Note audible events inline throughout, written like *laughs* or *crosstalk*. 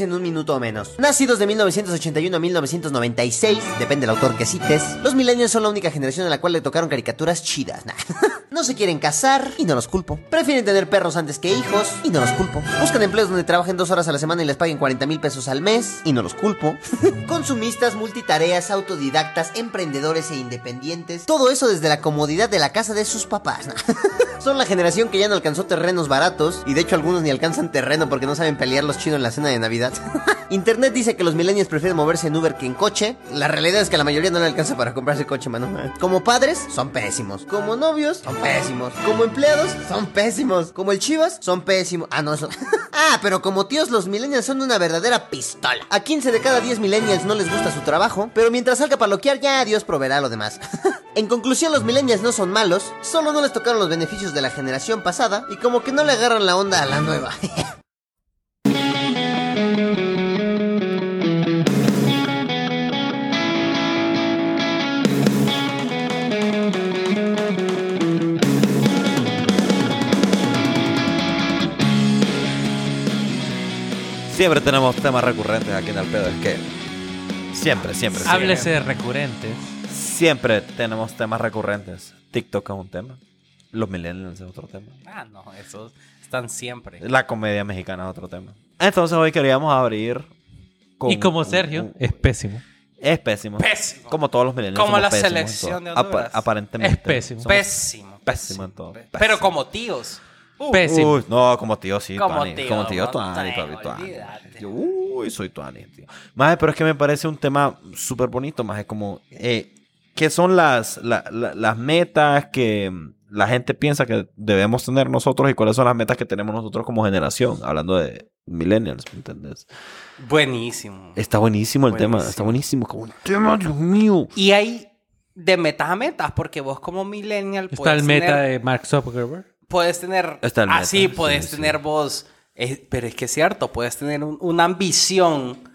en un minuto o menos. Nacidos de 1981 a 1996, depende del autor que cites, los millennials son la única generación a la cual le tocaron caricaturas chidas. *laughs* No se quieren casar y no los culpo. Prefieren tener perros antes que hijos y no los culpo. Buscan empleos donde trabajen dos horas a la semana y les paguen 40 mil pesos al mes y no los culpo. *laughs* Consumistas, multitareas, autodidactas, emprendedores e independientes. Todo eso desde la comodidad de la casa de sus papás. *laughs* Son la generación que ya no alcanzó terrenos baratos y de hecho algunos ni alcanzan terreno porque no saben pelear los chinos en la cena de Navidad. *laughs* Internet dice que los millennials prefieren moverse en Uber que en coche. La realidad es que la mayoría no le alcanza para comprarse coche, mano. Como padres, son pésimos. Como novios, son pésimos. Como empleados, son pésimos. Como el Chivas, son pésimos. Ah, no, *laughs* ah, pero como tíos, los millennials son una verdadera pistola. A 15 de cada 10 millennials no les gusta su trabajo, pero mientras salga para loquear, ya Dios proveerá lo demás. *laughs* en conclusión, los millennials no son malos, solo no les tocaron los beneficios de la generación pasada y como que no le agarran la onda a la nueva. Siempre tenemos temas recurrentes aquí en el pedo. Es que siempre, siempre, siempre, Háblese de recurrentes. siempre tenemos temas recurrentes. TikTok es un tema. Los millennials es otro tema. Ah, no, esos están siempre. La comedia mexicana es otro tema. Entonces hoy queríamos abrir con Y como un- Sergio, un- es pésimo. es pésimo. Pésimo. Como todos los millennials. Como la selección de Honduras. Apa- aparentemente. Es pésimo. Pésimo. Pésimo en todo. Pero Pésimo. como tíos. Uh, Pésimo. Uy, no, como tío, sí, Como tuani. tío, como tío, tuani, papi, tuani. Yo, Uy, soy tuani, tío. Más, pero es que me parece un tema súper bonito, más es como, eh, ¿qué son las, la- la- las metas que la gente piensa que debemos tener nosotros y cuáles son las metas que tenemos nosotros como generación? Hablando de millennials, ¿me entiendes? Buenísimo. Está buenísimo el tema, está buenísimo. Como un tema, Dios mío. Y hay de metas a metas, porque vos como millennial Está puedes el meta tener, de Mark Zuckerberg. Puedes tener Está el meta, así, puedes sí, tener sí. vos, eh, pero es que es cierto, puedes tener un- una ambición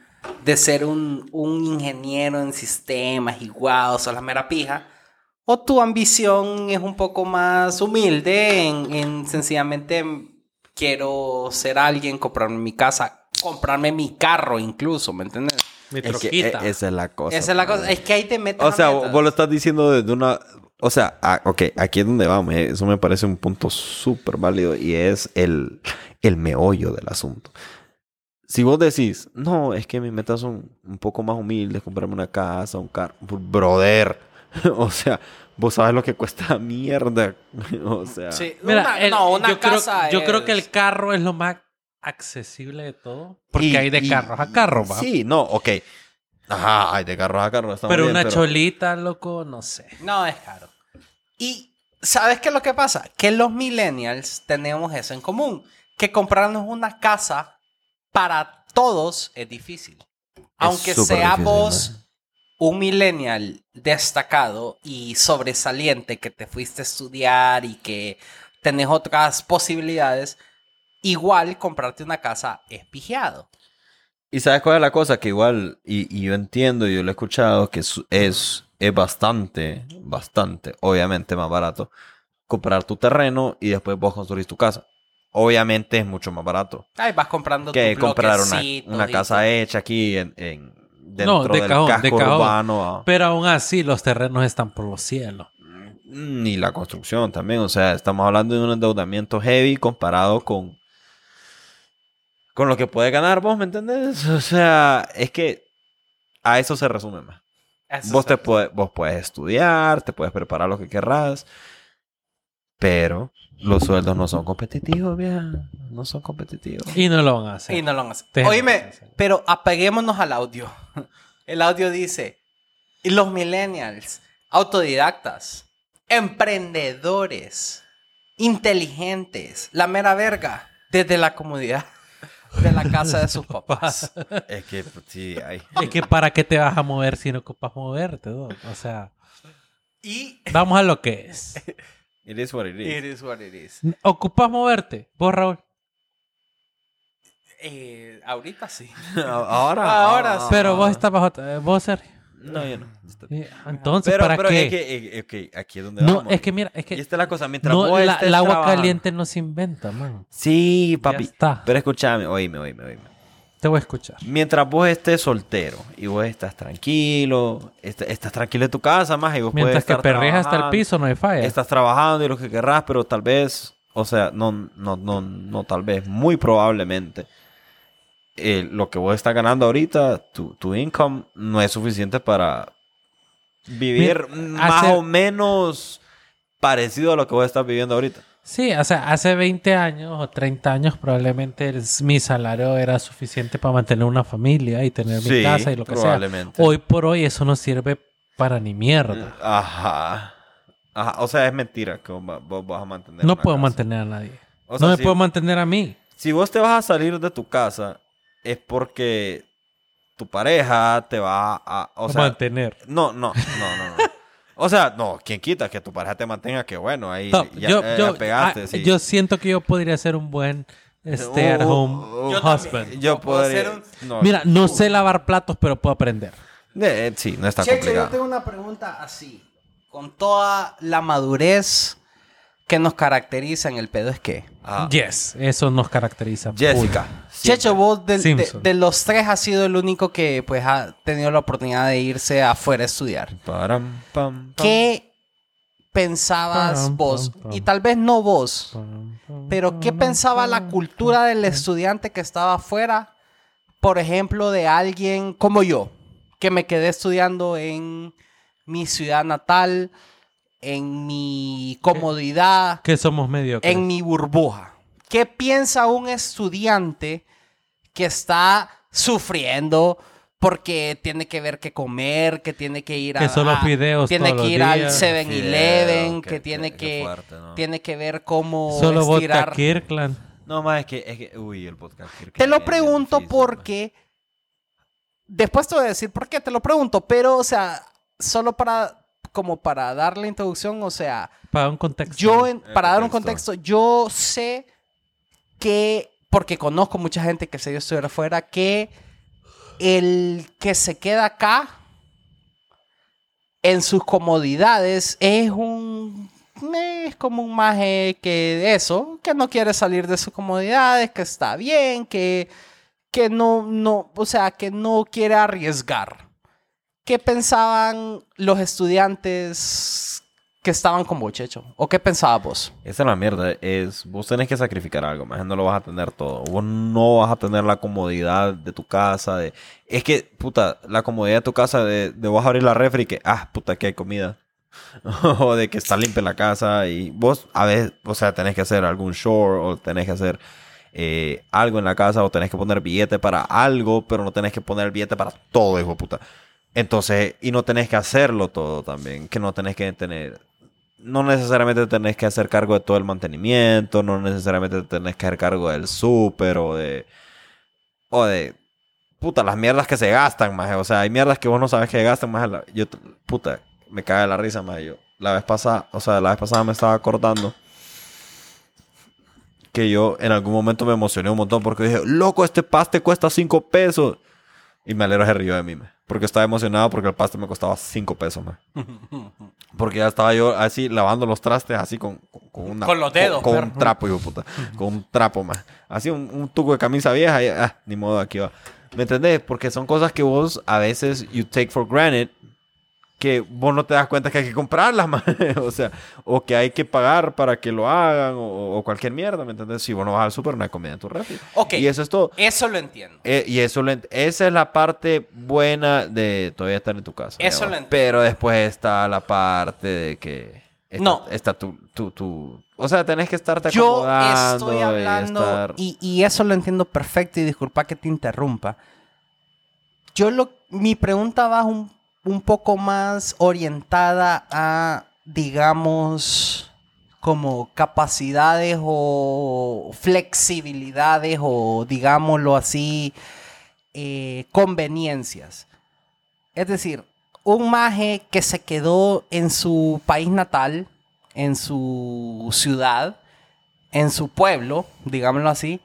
de ser un, un ingeniero en sistemas y guau, sos la mera pija. O tu ambición es un poco más humilde en, en sencillamente quiero ser alguien, comprarme mi casa, comprarme mi carro incluso, ¿me entiendes? Mi Es que, troquita. eh, esa es la cosa. Esa es la padre. cosa, es que hay de metas O sea, a metas. vos lo estás diciendo desde una... O sea, ah, ok, aquí es donde vamos. Eso me parece un punto súper válido y es el, el meollo del asunto. Si vos decís, no, es que mis metas son un poco más humildes, comprarme una casa, un carro, brother. *laughs* o sea, vos sabes lo que cuesta *laughs* mierda. *laughs* o sea, Sí, Mira, una- el- no, una yo, creo, casa yo creo que el carro es lo más accesible de todo. Porque y- hay de y- carros a carros, va. Sí, no, ok. Ajá, hay de carros a carros. pero bien, una cholita, loco, no sé. No, es caro. Y ¿sabes qué es lo que pasa? Que los millennials tenemos eso en común. Que comprarnos una casa para todos es difícil. Aunque súper sea difícil, vos ¿no? un millennial destacado y sobresaliente que te fuiste a estudiar y que tenés otras posibilidades, igual comprarte una casa es pigiado. Y sabes cuál es la cosa que igual, y, y yo entiendo, y yo lo he escuchado, que es, es, es bastante, bastante, obviamente más barato comprar tu terreno y después vos construir tu casa. Obviamente es mucho más barato Ay, vas comprando que comprar una, una y casa hecha aquí en, en- dentro No, de del cajón, casco de cajón. urbano. ah. Pero aún así, los terrenos están por los cielos. Ni la construcción también. O sea, estamos hablando de un endeudamiento heavy comparado con, con lo que puede ganar vos, ¿me entendés? O sea, es que a eso se resume más. Eso Vos, te puede- vos puedes estudiar, te puedes preparar lo que querrás, pero los sueldos no son competitivos, vieja. No son competitivos. Y no lo van a hacer. Y no lo van a hacer. Oíme, hacer. pero apeguémonos al audio. *laughs* El audio dice, y los millennials, autodidactas, emprendedores, inteligentes, la mera verga, desde la comodidad de la casa de sus *laughs* papás. Es que pues, sí, hay. Es que para qué te vas a mover si no ocupas moverte, ¿no? O sea, Y vamos a lo que es. *laughs* It is what it is. it is what it is. ¿Ocupas moverte? ¿Vos, Raúl? Eh, ahorita sí. *laughs* Ahora, Ahora sí. Pero vos estás bajo... eh, ¿Vos, Sergio? No, yo no. Está bien. Eh, Entonces, Pero, ¿para pero qué? es que, eh, ok, aquí es donde no, vamos. es que mira, es Y que... esta es la cosa, mientras No, vos la- estés el agua trabajando- caliente no se inventa, man. Sí, papi. está. Pero escúchame, oíme, oíme, oíme. Te voy a escuchar. Mientras vos estés soltero y vos estás tranquilo, est- estás tranquilo en tu casa, más y vos puedes Mientras que estar perreas hasta el piso, no hay falla. Estás trabajando y lo que querrás, pero tal vez, o sea, no, no, no, no tal vez, muy probablemente, eh, lo que vos estás ganando ahorita, tu, tu income, no es suficiente para vivir más hace- o menos parecido a lo que vos estás viviendo ahorita. Sí, o sea, hace 20 años o 30 años probablemente el- mi salario era suficiente para mantener una familia y tener mi casa y lo que sea. probablemente. Hoy por hoy eso no sirve para ni mierda. Ajá. Ajá. O sea, es mentira que vos, va- vos vas a mantener. No una puedo casa. mantener a nadie. O no me puedo mantener a mí. Si vos te vas a salir de tu casa, es porque tu pareja te va a. O sea, mantener. no, no, no, no, no. O sea, no, quien quita que tu pareja te mantenga, que bueno, ahí No, ya, yo, eh, yo, pegaste. ah, sí. yo siento que yo podría ser un buen stay at home Oh, oh, Yo husband. Yo podría. ser un- no, Mira, no sé lavar platos, pero puedo aprender. eh, sí, no está Checho, yo complicado. tengo una pregunta así. Con toda la madurez que nos caracteriza en el pedo es que... Ah, Yes, eso nos caracteriza. Jessica. Checho, vos de, de- Simpson. de los tres has sido el único que pues ha tenido la oportunidad de irse afuera a estudiar. Param, pam, pam. ¿Qué pensabas Pam, vos? pam, pam. Y tal vez no vos, pero ¿qué pensaba la cultura del estudiante que estaba afuera? Por ejemplo, de alguien como yo, que me quedé estudiando en mi ciudad natal, en mi comodidad, Que somos mediocres. en mi burbuja. ¿Qué piensa un estudiante que está sufriendo porque tiene que ver qué comer, que tiene que ir a... Que solo a- fideos Tiene todos que los ir al días. 7-Eleven, Fideo, que, tiene que... qué fuerte, ¿no? Tiene que ver cómo Solo vodka estirar... Kirkland. No, más es que, es que. Uy, el podcast. Te lo pregunto porque... Después te voy a decir por qué te lo pregunto, pero, o sea, solo para... Como para dar la introducción, o sea... Para un contexto. Yo, en- El para dar un contexto. contexto, yo sé que, porque conozco mucha gente que se dio a estudiar afuera, que el que se queda acá en sus comodidades es un. Es como un maje que eso, que no quiere salir de sus comodidades, que está bien, que, que no, no, o sea, que no quiere arriesgar. ¿Qué pensaban los estudiantes que estaban con Bochecho? ¿O qué pensabas vos? Esa es la mierda. Es, vos tenés que sacrificar algo, más no lo vas a tener todo. Vos no vas a tener la comodidad de tu casa. De... Es que, puta, la comodidad de tu casa de, de vos abrir la refri y que, ah, puta, que hay comida. *laughs* o de que está limpia la casa y vos a veces, o sea, tenés que hacer algún shore o tenés que hacer eh, algo en la casa o tenés que poner billete para algo, pero no tenés que poner billete para todo, hijo de puta. Entonces, y no tenés que hacerlo todo también, que no tenés que tener no necesariamente tenés que hacer cargo de todo el mantenimiento, no necesariamente tenés que hacer cargo del súper o de. o de. puta, las mierdas que se gastan, más. O sea, hay mierdas que vos no sabes que gastan, más. Yo, puta, me cae la risa, más. Yo, la vez pasada, o sea, la vez pasada me estaba acordando que yo en algún momento me emocioné un montón porque dije, loco, este paste cuesta 5 pesos. Y me alegro se rió de mí, man, porque estaba emocionado porque el paste me costaba 5 pesos, más. *laughs* Porque ya estaba yo así lavando los trastes así con, con, con una... Con los dedos, Con, con un trapo, hijo puta. Con un trapo, más. Así un, un tuco de camisa vieja y... Ah, ni modo, aquí va. ¿Me entendés? Porque son cosas que vos a veces you take for granted que vos no te das cuenta que hay que comprarlas, *laughs* man. o sea, o que hay que pagar para que lo hagan o, o cualquier mierda, ¿me entendés? Si vos no vas al súper, no hay comida en tu refri. Ok. Y eso es todo. Eso lo entiendo. Eh, y eso lo ent- esa es la parte buena de todavía estar en tu casa. Eso digamos. lo entiendo. Pero después está la parte de que está, No. está tu, tu, tu- o sea, tenés que estarte Yo acomodando estoy y hablando, estar- y, y eso lo entiendo perfecto, y disculpa que te interrumpa. Yo lo, mi pregunta va un, un poco más orientada a, digamos, como capacidades o flexibilidades o, digámoslo así, eh, conveniencias. Es decir, un maje que se quedó en su país natal, en su ciudad, en su pueblo, digámoslo así,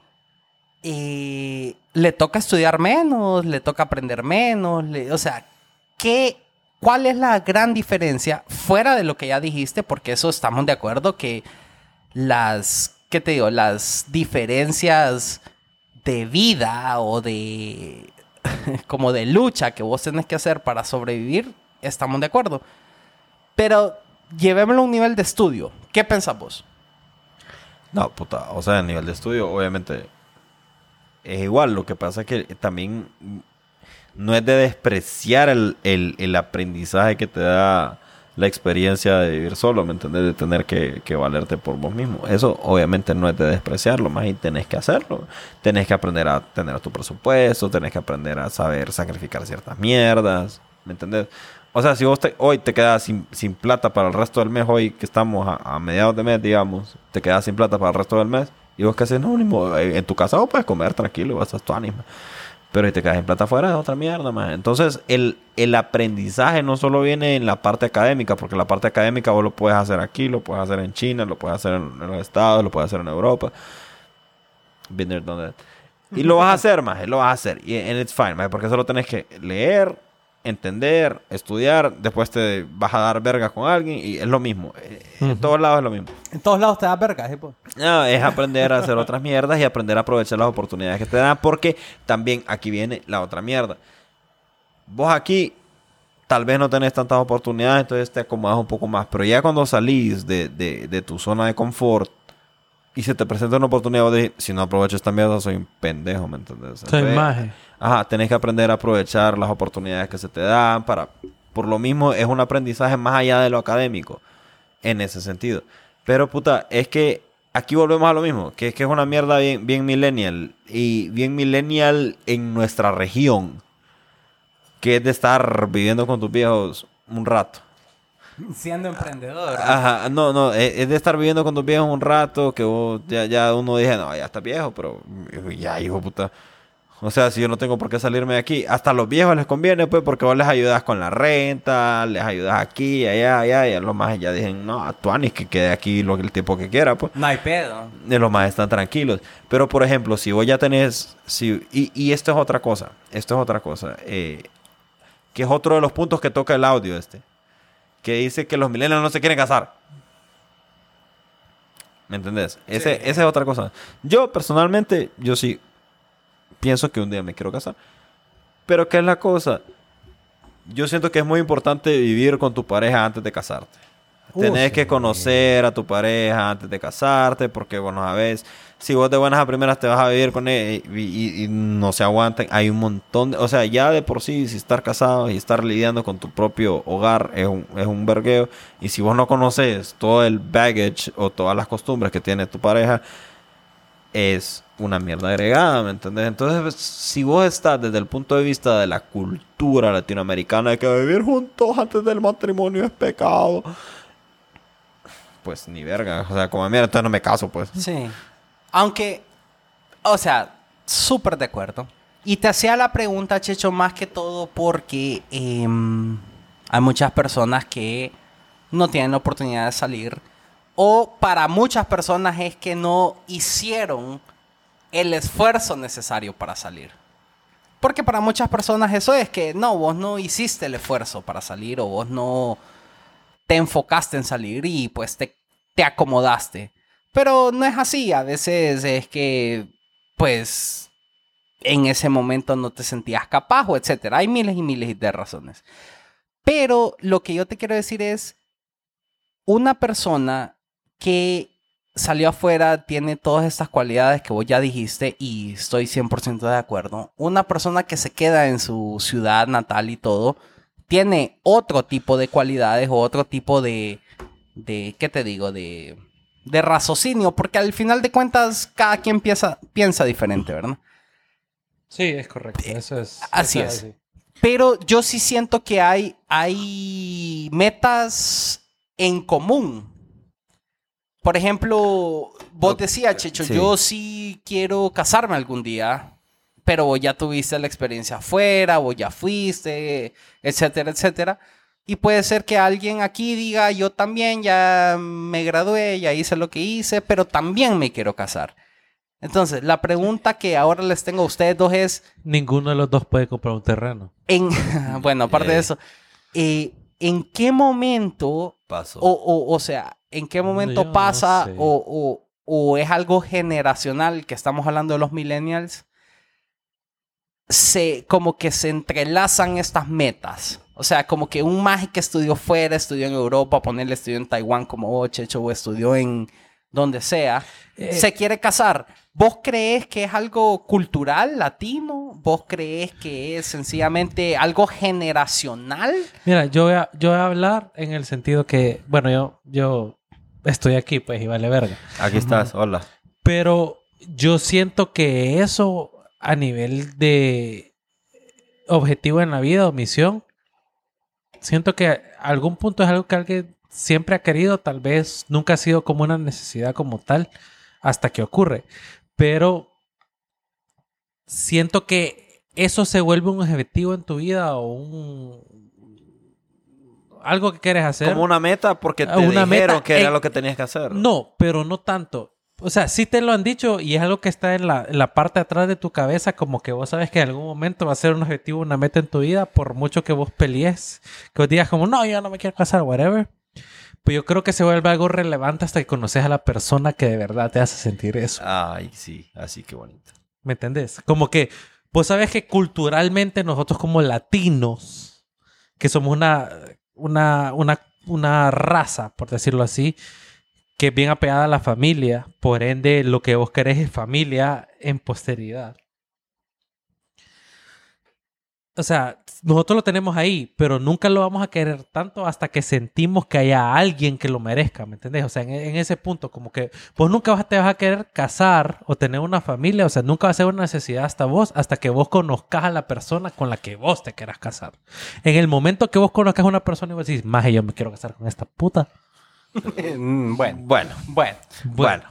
eh, le toca estudiar menos, le toca aprender menos, le- o sea, ¿qué, ¿cuál es la gran diferencia fuera de lo que ya dijiste? Porque eso estamos de acuerdo que las, ¿qué te digo? Las diferencias de vida o de *laughs* como de lucha que vos tenés que hacer para sobrevivir, estamos de acuerdo. Pero llevémoslo a un nivel de estudio. ¿Qué pensás vos? No, puta, o sea, a nivel de estudio, obviamente es igual. Lo que pasa es que también no es de despreciar el, el- el aprendizaje que te da la experiencia de vivir solo, ¿me entendés? De tener que, que valerte por vos mismo. Eso obviamente no es de despreciarlo, más y tenés que hacerlo. Tenés que aprender a tener tu presupuesto, tenés que aprender a saber sacrificar ciertas mierdas, ¿me entendés? O sea, si vos te- hoy te quedas sin, sin plata para el resto del mes, hoy que estamos a, mediados de mes, digamos, te quedas sin plata para el resto del mes, y vos qué haces, no, ni modo, en tu casa vos puedes comer tranquilo, vas a tu ánima. Pero si te quedas en plata afuera es otra mierda, más. Entonces, el, el aprendizaje no solo viene en la parte académica, porque la parte académica vos lo puedes hacer aquí, lo puedes hacer en China, lo puedes hacer en, los Estados, lo puedes hacer en Europa. Been there, done. Y lo vas a hacer, más, lo vas a hacer. Y and it's fine, maje, porque solo tenés que leer, entender, estudiar, después te vas a dar verga con alguien y es lo mismo. Eh, En todos lados es lo mismo. En todos lados te das verga, ¿sí, pues? No, es aprender a hacer otras mierdas y aprender a aprovechar las oportunidades que te dan, porque también aquí viene la otra mierda. Vos aquí tal vez no tenés tantas oportunidades, entonces te acomodas un poco más, pero ya cuando salís de, de- de tu zona de confort y se te presenta una oportunidad, vos decís, si no aprovecho esta mierda, soy un pendejo, ¿me entendés? Soy maje. Ajá, tenés que aprender a aprovechar las oportunidades que se te dan para... Por lo mismo, es un aprendizaje más allá de lo académico, en ese sentido. Pero, puta, es que aquí volvemos a lo mismo, que es que es una mierda bien, bien millennial. Y bien millennial en nuestra región, que es de estar viviendo con tus viejos un rato. Siendo emprendedor. Ajá, no, no, es, es de estar viviendo con tus viejos un rato, que vos ya, ya uno dije, no, ya está viejo, pero ya, hijo puta. O sea, si yo no tengo por qué salirme de aquí, hasta a los viejos les conviene, pues, porque vos les ayudas con la renta, les ayudas aquí, allá, allá, y a los más ya dicen, no, a Tuanis que quede aquí lo, el tiempo que quiera, pues. No hay pedo. De los más están tranquilos. Pero, por ejemplo, si vos ya tenés. Si, y, y esto es otra cosa. Esto es otra cosa. eh, que es otro de los puntos que toca el audio este. Que dice que los millennials no se quieren casar. ¿Me entendés? Ese, Esa es otra cosa. Yo, personalmente, yo sí pienso que un día me quiero casar. Pero, ¿qué es la cosa? Yo siento que es muy importante vivir con tu pareja antes de casarte. Uh, Tenés sí. que conocer a tu pareja antes de casarte, porque, bueno, a veces, si vos de buenas a primeras te vas a vivir con él y, no se aguantan, hay un montón de... O sea, ya de por sí, si estar casado y estar lidiando con tu propio hogar es un, es un vergueo. Y si vos no conoces todo el baggage o todas las costumbres que tiene tu pareja, es una mierda agregada, ¿me entendés? Entonces, si vos estás desde el punto de vista de la cultura latinoamericana de que vivir juntos antes del matrimonio es pecado, pues ni verga. O sea, como mierda, entonces no me caso, pues. Sí. Aunque, o sea, súper de acuerdo. Y te hacía la pregunta, Checho, más que todo porque em, hay muchas personas que no tienen la oportunidad de salir. O para muchas personas es que no hicieron el esfuerzo necesario para salir. Porque para muchas personas eso es que no, vos no hiciste el esfuerzo para salir o vos no te enfocaste en salir y pues te, te acomodaste. Pero no es así, a veces es que pues en ese momento no te sentías capaz o etcétera. Hay miles y miles de razones. Pero lo que yo te quiero decir es, una persona que salió afuera tiene todas estas cualidades que vos ya dijiste y estoy 100% de acuerdo. Una persona que se queda en su ciudad natal y todo, tiene otro tipo de cualidades o otro tipo de, de ¿qué te digo? De, de raciocinio, porque al final de cuentas cada quien piensa, piensa diferente, ¿verdad? Sí, es correcto. Eso es. así eso es. así. Pero yo sí siento que hay, hay metas en común. Por ejemplo, vos decías, Checho, sí. yo sí quiero casarme algún día, pero vos ya tuviste la experiencia afuera, vos ya fuiste, etcétera, etcétera. Y puede ser que alguien aquí diga, yo también ya me gradué, ya hice lo que hice, pero también me quiero casar. Entonces, la pregunta que ahora les tengo a ustedes dos es, Ninguno de los dos puede comprar un terreno. en, *laughs* bueno, aparte de Eh. eso, eh, ¿en qué momento, Paso. o, o, o sea, en qué momento yo no pasa sé. o, o, o es algo generacional que estamos hablando de los millennials, se, como que se entrelazan estas metas. O sea, como que un maje que estudió fuera, estudió en Europa, ponerle estudió en Taiwán como vos, Checho, o estudió en donde sea, Eh. se quiere casar. ¿Vos crees que es algo cultural latino? ¿Vos crees que es sencillamente algo generacional? Mira, yo voy, a, yo voy a hablar en el sentido que, bueno, yo, yo estoy aquí, pues, y vale verga. Aquí estás, hola. Pero yo siento que eso a nivel de objetivo en la vida o misión, siento que a algún punto es algo que alguien siempre ha querido, tal vez nunca ha sido como una necesidad como tal hasta que ocurre. Pero siento que eso se vuelve un objetivo en tu vida o un algo que quieres hacer. Como una meta porque te Una dijeron meta que era lo que tenías que hacer. No, pero no tanto. O sea, sí te lo han dicho y es algo que está en la, en la parte de atrás de tu cabeza, como que vos sabes que en algún momento va a ser un objetivo, una meta en tu vida, por mucho que vos pelees, que vos digas como, no, yo no me quiero casar, whatever. Pues yo creo que se vuelve algo relevante hasta que conoces a la persona que de verdad te hace sentir eso. Ay, sí, así que bonito. ¿Me entendés? Como que vos sabes que culturalmente nosotros como latinos, que somos una, una, una, una raza, por decirlo así, que es bien apegada a la familia, por ende lo que vos querés es familia en posteridad. O sea, nosotros lo tenemos ahí, pero nunca lo vamos a querer tanto hasta que sentimos que haya alguien que lo merezca, ¿me entendés? O sea, en, ese punto, como que vos nunca vas, te vas a querer casar o tener una familia, o sea, nunca va a ser una necesidad hasta vos, hasta que vos conozcas a la persona con la que vos te quieras casar. En el momento que vos conozcas a una persona y vos decís, más yo me quiero casar con esta puta. Mm, bueno, Bueno, bueno. bueno.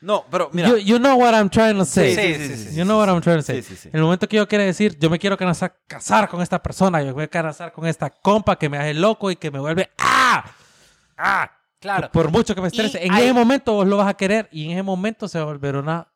No, pero mira. You, you know what I'm trying to say. Sí, sí, sí, sí, you know what I'm trying to say. Sí, sí, sí. En el momento que yo quiero decir, yo me quiero casar, casar con esta persona, yo me voy a casar con esta compa que me hace loco y que me vuelve ¡ah! ¡ah! Claro. Por mucho que me estrese. Y En hay- ese momento vos lo vas a querer y en ese momento se va a volver una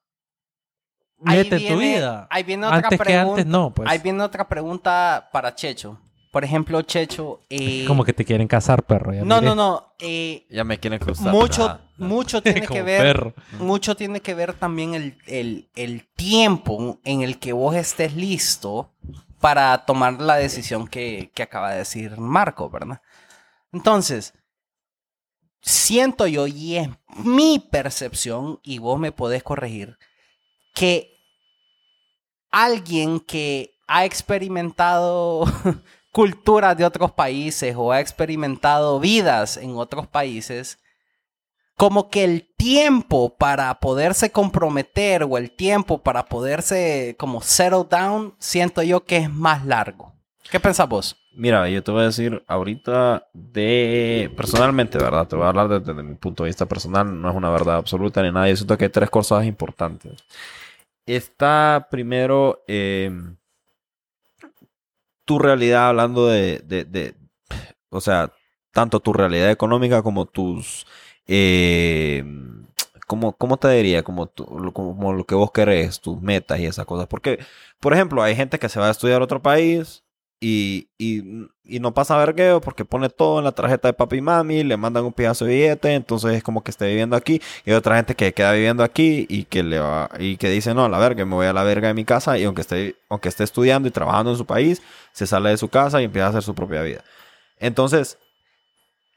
en tu vida. Ahí viene otra antes que pregunta. antes no, pues. Ahí viene otra pregunta para Checho. Por ejemplo, Checho. eh, Como que te quieren casar, perro. ya No, miré. no, no. eh, Ya me quieren cruzar. mucho, Ah, mucho tiene *laughs* que ver. perro. Mucho tiene que ver también el, el- el tiempo en el que vos estés listo para tomar la decisión que, que acaba de decir Marco, ¿verdad? Entonces, siento yo, y es mi percepción, y vos me podés corregir, que alguien que ha experimentado *laughs* culturas de otros países o ha experimentado vidas en otros países, como que el tiempo para poderse comprometer o el tiempo para poderse como settle down, siento yo que es más largo. ¿Qué pensás vos? Mira, yo te voy a decir ahorita de personalmente, ¿verdad? Te voy a hablar desde, mi punto de vista personal, no es una verdad absoluta ni nada. Yo siento que hay tres cosas importantes. Está primero eh, tu realidad hablando de, de- de- o sea, tanto tu realidad económica como tus, eh, como, ¿cómo te diría? Como, tu- como lo que vos querés, tus metas y esas cosas. Porque, por ejemplo, hay gente que se va a estudiar a otro país y, y, y no pasa vergueo porque pone todo en la tarjeta de papi y mami, le mandan un pedazo de billete, entonces es como que esté viviendo aquí. Y hay otra gente que queda viviendo aquí y que le va, y que dice, no, a la verga, me voy a la verga de mi casa y aunque esté, aunque esté estudiando y trabajando en su país, se sale de su casa y empieza a hacer su propia vida. Entonces,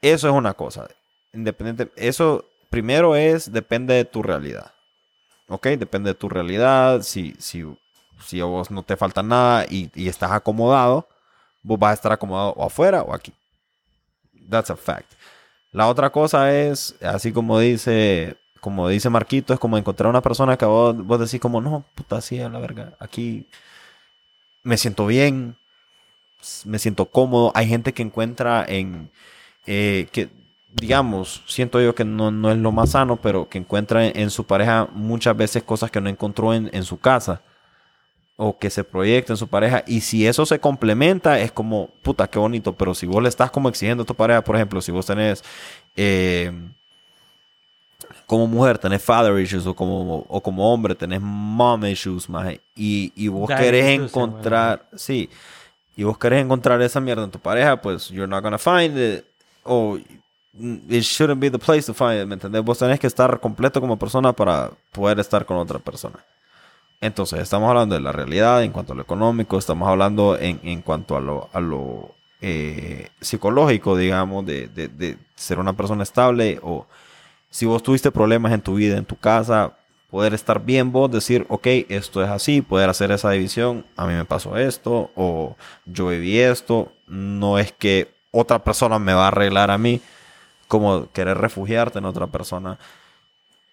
eso es una cosa. Independiente, eso primero es, depende de tu realidad. ¿Ok? Depende de tu realidad. Si, si, si a vos no te falta nada y, y estás acomodado, vos vas a estar acomodado o afuera o aquí. That's a fact. La otra cosa es, así como dice, como dice Marquito, es como encontrar una persona que vos, vos decís como, no, puta, sí, a la verga, aquí me siento bien, me siento cómodo. Hay gente que encuentra en, eh, que digamos, siento yo que no, no es lo más sano, pero que encuentra en, en su pareja muchas veces cosas que no encontró en, en su casa o que se proyecta en su pareja. Y si eso se complementa, es como, puta, qué bonito. Pero si vos le estás como exigiendo a tu pareja, por ejemplo, si vos tenés, eh, como mujer, tenés father issues, o como, o como hombre, tenés mom issues, maje, y, y vos querés encontrar, sí, y vos querés encontrar esa mierda en tu pareja, pues you're not gonna find it, o it shouldn't be the place to find it, ¿me entendés? Vos tenés que estar completo como persona para poder estar con otra persona. Entonces, estamos hablando de la realidad en cuanto a lo económico, estamos hablando en, en cuanto a lo, a lo eh, psicológico, digamos, de, de- ser una persona estable o si vos tuviste problemas en tu vida, en tu casa, poder estar bien vos, decir, ok, esto es así, poder hacer esa división, a mí me pasó esto o yo viví esto, no es que otra persona me va a arreglar a mí, como querer refugiarte en otra persona.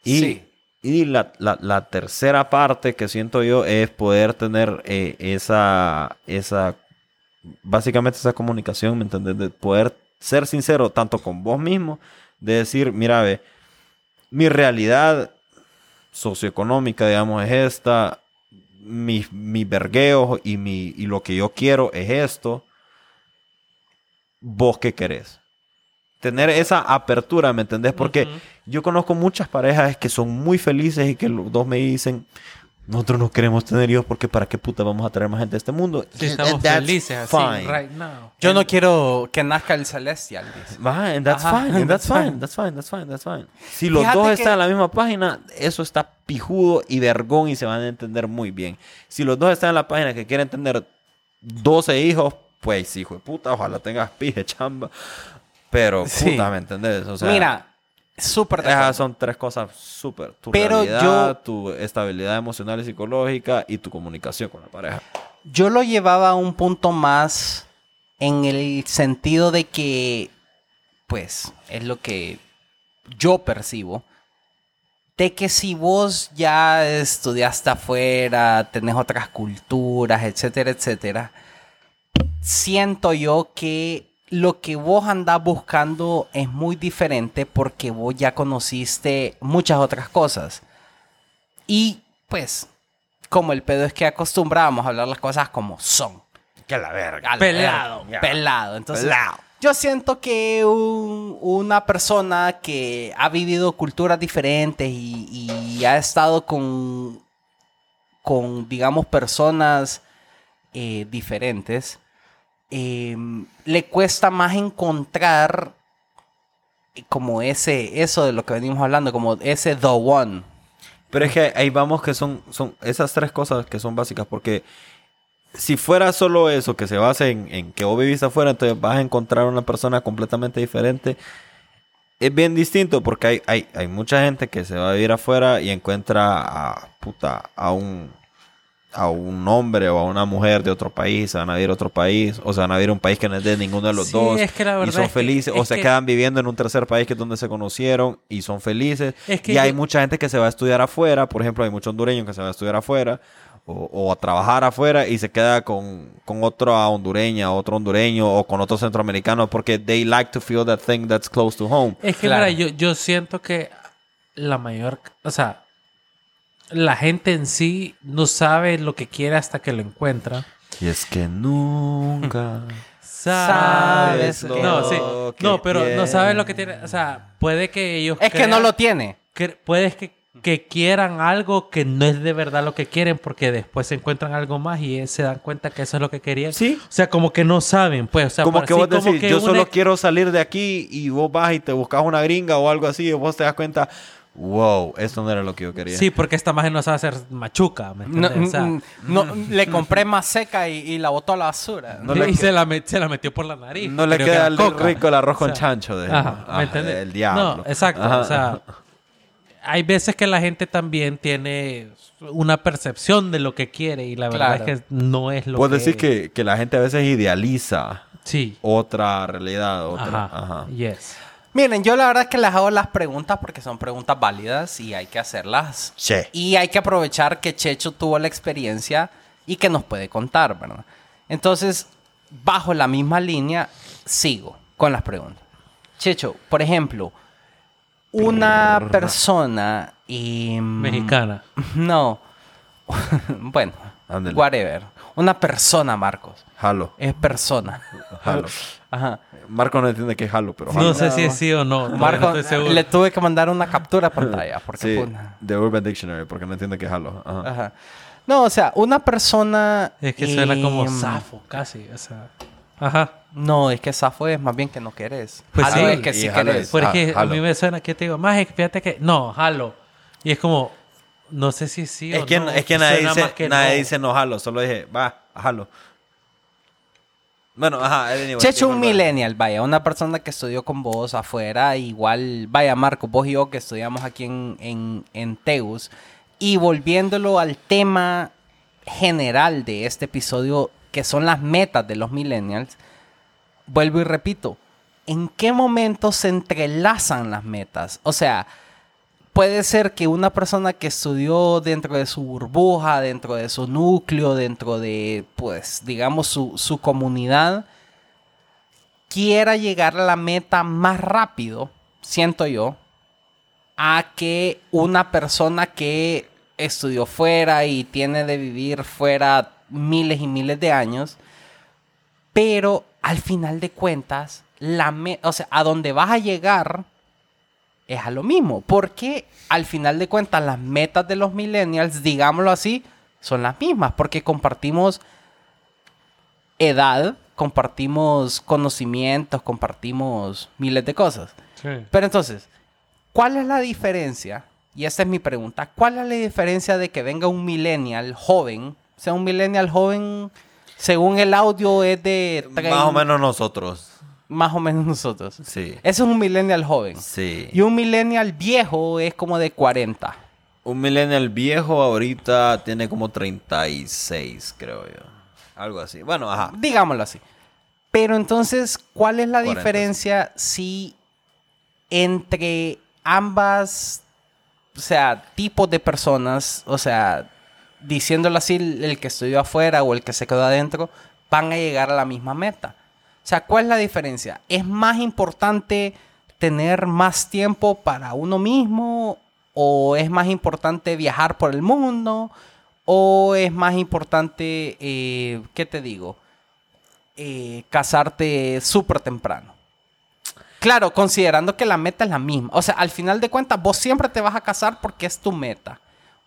Y, Sí. Y la, la- tercera parte que siento yo es poder tener eh, esa, esa, básicamente esa comunicación, ¿me entiendes? De poder ser sincero tanto con vos mismo, de decir, mira, ve, mi realidad socioeconómica, digamos, es esta, mis mi vergueos y, mi, y lo que yo quiero es esto, vos qué querés. Tener esa apertura, ¿me entendés? Porque. Yo conozco muchas parejas que son muy felices y que los dos me dicen, nosotros no queremos tener hijos porque para qué puta vamos a traer más gente a este mundo. Sí, estamos felices así, fine. right now. Yo no quiero que nazca el celestial, dice. Ajá, and that's Ajá, fine, and that's fine, that's fine, that's fine, that's fine. Si los Fíjate dos que- están en la misma página, eso está pijudo y vergón y se van a entender muy bien. Si los dos están en la página que quieren tener 12 hijos, pues hijo de puta, ojalá tengas pije, chamba. Pero Sí. puta, ¿me entendés? O sea, Mira, súper esas son tres cosas súper. Tu Pero realidad, yo- tu estabilidad emocional y psicológica y tu comunicación con la pareja. Yo lo llevaba a un punto más en el sentido de que, pues, es lo que yo percibo, de que si vos ya estudiaste afuera, tenés otras culturas, etcétera, etcétera, siento yo que lo que vos andás buscando es muy diferente porque vos ya conociste muchas otras cosas. Y pues, como el pedo es que acostumbrábamos a hablar las cosas como son. Que la verga. Pelado. verga, Pelado. Entonces, Pelado. yo siento que un- una persona que ha vivido culturas diferentes y, y ha estado con, con digamos, personas eh, diferentes, eh, le cuesta más encontrar como ese, eso de lo que venimos hablando, como ese the one. Pero es que ahí vamos que son, son esas tres cosas que son básicas, porque si fuera solo eso, que se basa en, en que vos vivís afuera, entonces vas a encontrar una persona completamente diferente. Es bien distinto porque hay, hay, hay mucha gente que se va a vivir afuera y encuentra a, puta, a un a un hombre o a una mujer de otro país, se van a vivir a otro país, o se van a vivir a un país que no es de ninguno de los Sí, dos, es que la y son es que- felices, o se que- quedan viviendo en un tercer país que es donde se conocieron y son felices. Es que y hay yo- mucha gente que se va a estudiar afuera, por ejemplo, hay muchos hondureños que se van a estudiar afuera o, o a trabajar afuera y se queda con, con otra hondureña, otro hondureño o con otro centroamericano porque they like to feel that thing that's close to home. Es que, Claro. mira, yo, yo siento que la mayor, o sea, la gente en sí no sabe lo que quiere hasta que lo encuentra. Y es que nunca... Sabes. Sabes lo No, sí. que No, pero no tienes. sabe lo que tiene. O sea, puede que ellos. Es que no lo tiene. que- puede que, que quieran algo que no es de verdad lo que quieren porque después se encuentran algo más y se dan cuenta que eso es lo que querían. Sí. O sea, como que no saben, pues. O sea, como para- que sí, vos como decís, que yo solo ex- quiero salir de aquí y vos vas y te buscas una gringa o algo así y vos te das cuenta, wow, esto no era lo que yo quería. Sí, porque esta magia no sabe hacer machuca, ¿me No, entiendes? O sea, mm, no, le compré más seca y, y la botó a la basura. *laughs* No *laughs* y se la, met- se la metió por la nariz. No le que queda el rico el arroz con O sea, chancho de Ajá, ah, ¿me entiendes? del diablo. No, exacto. Ajá. O sea, hay veces que la gente también tiene una percepción de lo que quiere y la verdad Claro. es que no es lo Puedo que decir que, que la gente a veces idealiza Sí. otra realidad, otra. Ajá. Ajá. Yes. Miren, yo la verdad es que les hago las preguntas porque son preguntas válidas y hay que hacerlas. Y hay que aprovechar que Checho tuvo la experiencia y que nos puede contar, ¿verdad? Entonces, bajo la misma línea, sigo con las preguntas. Checho, por ejemplo, una persona... em, Mexicana. *laughs* No. *laughs* bueno, whatever. Una persona, Marcos. Jalo, Es persona. jalo. *laughs* Ajá. Marco no entiende que es jalo, pero jalo. No sé si es sí o no. Marco, no le tuve que mandar una captura de pantalla. *laughs* Porque Sí, de Urban Dictionary, porque no entiende que es jalo. Ajá. Ajá. No, o sea, una persona. Es que suena como em, zafo, casi. O sea. Ajá. No, es que zafo es más bien que no querés. Pues Jalo sí. es que sí querés. Porque Ah, a mí me suena que te digo, más fíjate que. No, jalo. Y es como. No sé si sí Es o que, no. es que nadie, dice, que nadie no. dice no jalo, solo dije, va, jalo. Bueno, ajá, anyway, Checho, un millennial, vaya, una persona que estudió con vos afuera, igual, vaya, Marco, vos y yo que estudiamos aquí en, en, en Teus, y volviéndolo al tema general de este episodio, que son las metas de los millennials, vuelvo y repito, ¿en qué momento se entrelazan las metas? O sea, puede ser que una persona que estudió dentro de su burbuja, dentro de su núcleo, dentro de, pues, digamos, su, su comunidad, quiera llegar a la meta más rápido, siento yo, a que una persona que estudió fuera y tiene de vivir fuera miles y miles de años, pero al final de cuentas, la o sea, a donde vas a llegar es a lo mismo. Porque al final de cuentas las metas de los millennials, digámoslo así, son las mismas. Porque compartimos edad, compartimos conocimientos, compartimos miles de cosas. Sí. Pero entonces, ¿cuál es la diferencia? Y esta es mi pregunta. ¿Cuál es la diferencia de que venga un millennial joven? O sea, un millennial joven, según el audio, es de... Más o menos nosotros. Más o menos nosotros. Sí. Ese es un millennial joven. Sí. Y un millennial viejo es como de 40. Un millennial viejo ahorita tiene como 36, creo yo. Algo así. Bueno, ajá. Digámoslo así. Pero entonces, ¿cuál es la 40, diferencia si entre ambas, o sea, tipos de personas, o sea, diciéndolo así, el que estudió afuera o el que se quedó adentro, van a llegar a la misma meta? O sea, ¿cuál es la diferencia? ¿Es más importante tener más tiempo para uno mismo? ¿O es más importante viajar por el mundo? ¿O es más importante, eh, qué te digo? eh, casarte súper temprano. Claro, considerando que la meta es la misma. O sea, al final de cuentas, vos siempre te vas a casar porque es tu meta.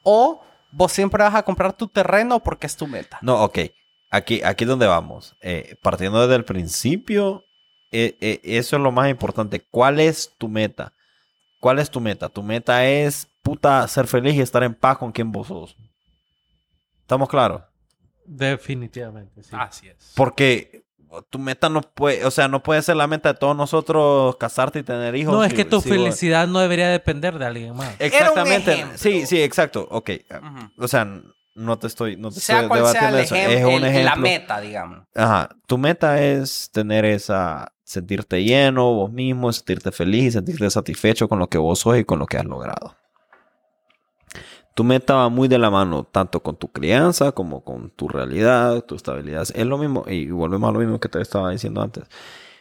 O vos siempre vas a comprar tu terreno porque es tu meta. No, ok. Aquí, aquí es donde vamos. Eh, partiendo desde el principio, eh, eh, eso es lo más importante. ¿Cuál es tu meta? ¿Cuál es tu meta? Tu meta es, puta, ser feliz y estar en paz con quien vos sos. ¿Estamos claros? Definitivamente, sí. Así es. Porque tu meta no puede, o sea, no puede ser la meta de todos nosotros casarte y tener hijos. no, es que tu si vos- felicidad no debería depender de alguien más. Exactamente. Sí, sí, exacto. Ok. O sea, no te estoy, no te Sea estoy cual sea el eso. Es un ejemplo. la meta, digamos. Ajá. Tu meta es tener esa, sentirte lleno vos mismo, sentirte feliz y sentirte satisfecho con lo que vos sos y con lo que has logrado. Tu meta va muy de la mano, tanto con tu crianza como con tu realidad, tu estabilidad. Es lo mismo, y volvemos a lo mismo que te estaba diciendo antes.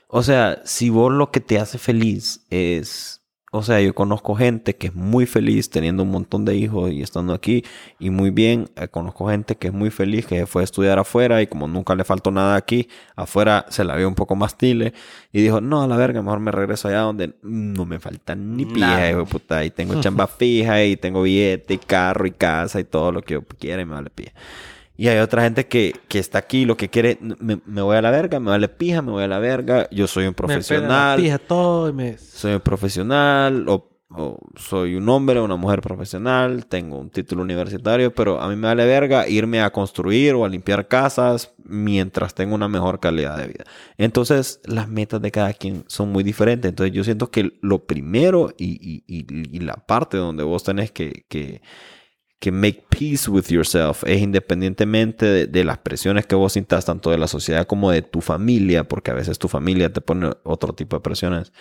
O sea, si vos lo que te hace feliz es... O sea, yo conozco gente que es muy feliz teniendo un montón de hijos y estando aquí y muy bien. Eh, conozco gente que es muy feliz, que fue a estudiar afuera y como nunca le faltó nada aquí, afuera se la vio un poco más tile y dijo, no, a la verga, mejor me regreso allá donde no me falta ni pija, hijo puta. Y tengo *laughs* chamba fija y tengo billete y carro y casa y todo lo que yo quiera y me vale pija. Y hay otra gente que, que está aquí, lo que quiere, me, me voy a la verga, me vale pija, me voy a la verga, yo soy un Me la profesional pija todo y me... soy un profesional o, o soy un hombre una mujer profesional, tengo un título universitario, pero a mí me vale verga irme a construir o a limpiar casas mientras tengo una mejor calidad de vida. Entonces, las metas de cada quien son muy diferentes. Entonces, yo siento que lo primero y, y- y- y la parte donde vos tenés que, que, que make peace with yourself es independientemente de, las presiones que vos sintas tanto de la sociedad como de tu familia, porque a veces tu familia te pone otro tipo de presiones,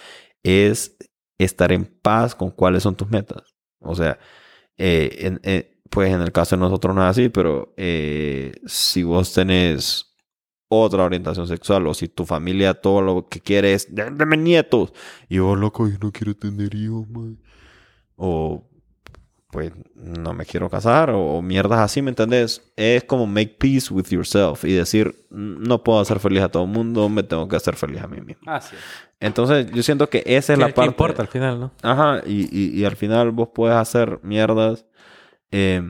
es estar en paz con cuáles son tus metas. O sea, eh, eh, pues en el caso de nosotros no es así, pero eh, si vos tenés otra orientación sexual o si tu familia todo lo que quiere es dame nietos y vos loco yo no quiero tener hijos man". o pues no me quiero casar o, o mierdas así, ¿me entendés? Es como make peace with yourself y decir, no puedo hacer feliz a todo el mundo, me tengo que hacer feliz a mí mismo. Así es. Entonces, yo siento que esa es ¿Qué- la parte. importa al final, no? Ajá, y, y- y al final vos puedes hacer mierdas. Eh,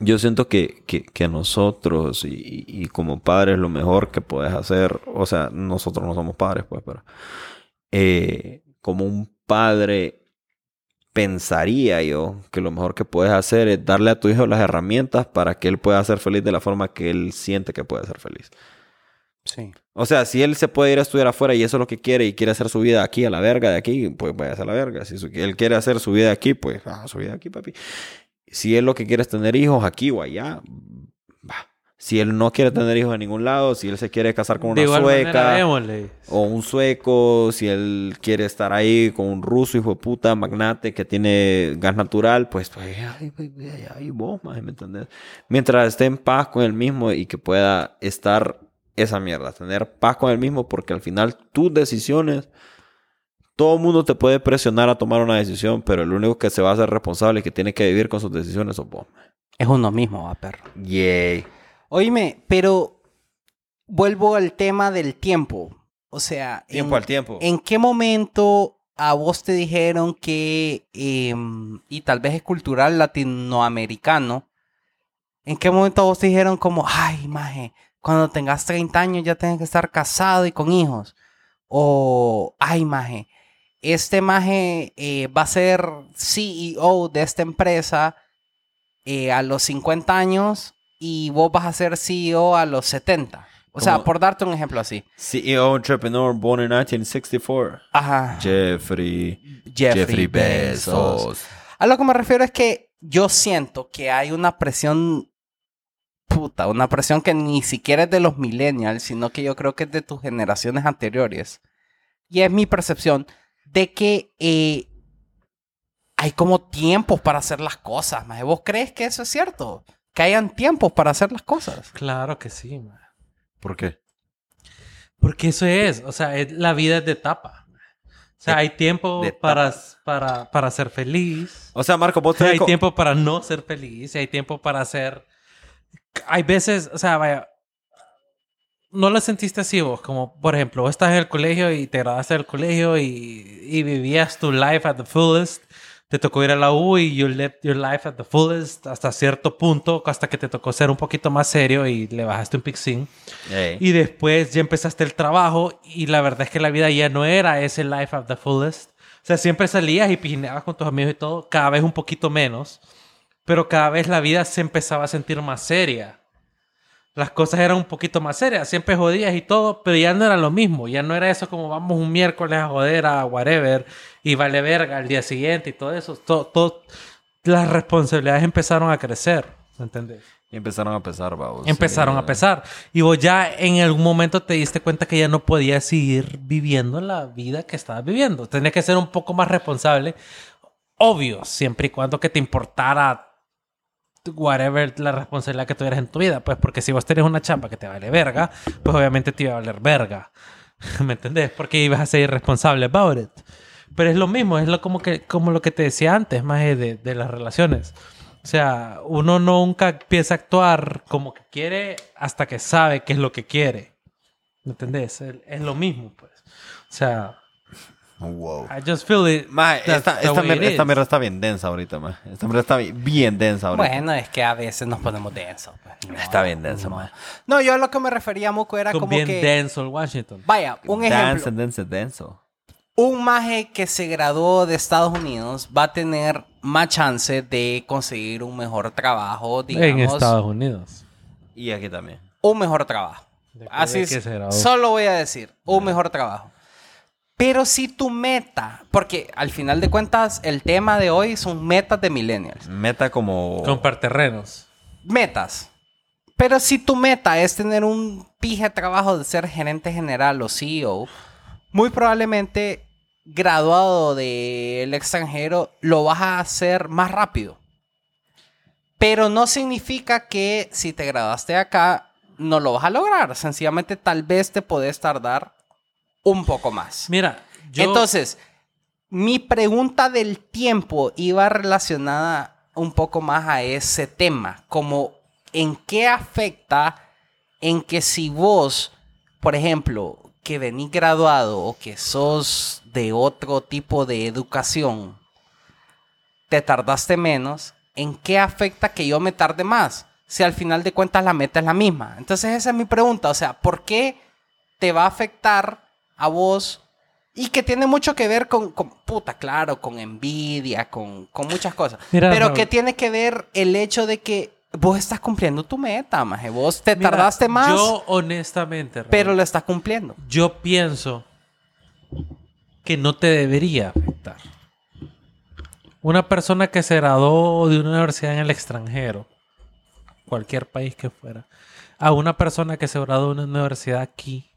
yo siento que, que, que nosotros y, y- y como padres lo mejor que puedes hacer, o sea, nosotros no somos padres, pues, pero eh, como un padre pensaría yo que lo mejor que puedes hacer es darle a tu hijo las herramientas para que él pueda ser feliz de la forma que él siente que puede ser feliz. Sí. O sea, si él se puede ir a estudiar afuera y eso es lo que quiere y quiere hacer su vida aquí a la verga de aquí, pues vaya a la verga. Si él quiere hacer su vida aquí, pues haga su vida aquí, papi. Si él lo que quiere es tener hijos aquí o allá. Si él no quiere tener hijos en ningún lado, si él se quiere casar con una de igual sueca manera, o un sueco, si él quiere estar ahí con un ruso, hijo de puta, magnate que tiene gas natural, pues, pues ahí, ahí, ahí, ahí vos, maje, ¿me entendés? Mientras esté en paz con él mismo y que pueda estar esa mierda, tener paz con él mismo, porque al final tus decisiones, todo el mundo te puede presionar a tomar una decisión, pero el único que se va a hacer responsable y que tiene que vivir con sus decisiones sos vos. maje. Es uno mismo, va, perro. Yay. Oíme, pero vuelvo al tema del tiempo. O sea, Tiempo en, al tiempo. ¿en qué momento a vos te dijeron que, em, y tal vez es cultural latinoamericano, ¿en qué momento a vos te dijeron como, ay, maje, cuando tengas 30 años ya tienes que estar casado y con hijos? O, ay, maje, este maje eh, va a ser CEO de esta empresa eh, a los 50 años y vos vas a ser CEO a los 70. O sea, Como- por darte un ejemplo así. CEO entrepreneur born in 1964. Ajá. Jeffrey. Jeffrey, Bezos. A lo que me refiero es que yo siento que hay una presión puta, una presión que ni siquiera es de los millennials, sino que yo creo que es de tus generaciones anteriores. Y es mi percepción de que eh, hay como tiempos para hacer las cosas. ¿Vos crees que eso es cierto? Que hayan tiempos para hacer las cosas. Claro que sí, man. ¿Por qué? Porque eso es, o sea, es- la vida es de etapa. O sea, De- hay tiempo para, para, para ser feliz. O sea, Marco, vos tenés Hay co- tiempo para no ser feliz. Hay tiempo para ser... Hay veces, o sea, vaya... ¿No lo sentiste así vos? Como, por ejemplo, vos estás en el colegio y te graduaste del colegio y, y vivías tu life at the fullest. Te tocó ir a la U y you lived your life at the fullest hasta cierto punto, hasta que te tocó ser un poquito más serio y le bajaste un pixín. Ey. Y después ya empezaste el trabajo y la verdad es que la vida ya no era ese life of the fullest. O sea, siempre salías y pijineabas con tus amigos y todo, cada vez un poquito menos, pero cada vez la vida se empezaba a sentir más seria. Las cosas eran un poquito más serias, siempre jodías y todo, pero ya no era lo mismo, ya no era eso como vamos un miércoles a joder a whatever y vale verga al día siguiente y todo eso. Todo, todo- las responsabilidades empezaron a crecer, ¿me entendés? Y empezaron a pesar, vamos. empezaron a pesar. Y vos ya en algún momento te diste cuenta que ya no podías seguir viviendo la vida que estabas viviendo. Tenías que ser un poco más responsable. Obvio, siempre y cuando que te importara whatever la responsabilidad que tuvieras en tu vida. Pues porque si vos tenés una chamba que te vale verga, pues obviamente te iba a valer verga. *laughs* ¿Me entendés? Porque ibas a ser irresponsable about it. Pero es lo mismo, es lo como, que, como lo que te decía antes, más de, de las relaciones. O sea, uno nunca empieza a actuar como que quiere hasta que sabe qué es lo que quiere. ¿Me entendés? Es, es lo mismo, pues. O sea, Wow. I just feel it. That's esta, esta, it esta is. mierda está bien densa ahorita, maje. Esta mierda está bien, bien densa ahorita. Bueno, es que a veces nos ponemos densos. pues, ni Está bien denso, modo. man. No, yo a lo que me refería, Moco, era Con como bien que... denso el Washington. Vaya, un ejemplo. Denso, denso, denso. un maje que se graduó de Estados Unidos va a tener más chance de conseguir un mejor trabajo, digamos. en Estados Unidos. Y aquí también. Un mejor trabajo. De- Así es. Solo voy a decir, un mejor trabajo. Pero si tu meta, porque al final de cuentas el tema de hoy son metas de millennials. Meta como... Comprar terrenos. Metas. Pero si tu meta es tener un pije trabajo de ser gerente general o CEO, muy probablemente graduado del extranjero lo vas a hacer más rápido. Pero no significa que si te graduaste acá no lo vas a lograr. Sencillamente tal vez te podés tardar un poco más. Mira, yo... Entonces, mi pregunta del tiempo iba relacionada un poco más a ese tema, como en qué afecta en que si vos, por ejemplo, que venís graduado o que sos de otro tipo de educación, te tardaste menos, ¿en qué afecta que yo me tarde más? Si al final de cuentas la meta es la misma. Entonces esa es mi pregunta, o sea, ¿por qué te va a afectar a vos Y que tiene mucho que ver con, con- puta, claro, con envidia, con, con muchas cosas. Mira, Pero Raúl. que tiene que ver el hecho de que vos estás cumpliendo tu meta, maje. Vos te Mira, tardaste más, Yo, honestamente, Raúl, pero lo estás cumpliendo. yo pienso que no te debería afectar. Una persona que se graduó de una universidad en el extranjero, cualquier país que fuera, a una persona que se graduó de una universidad aquí,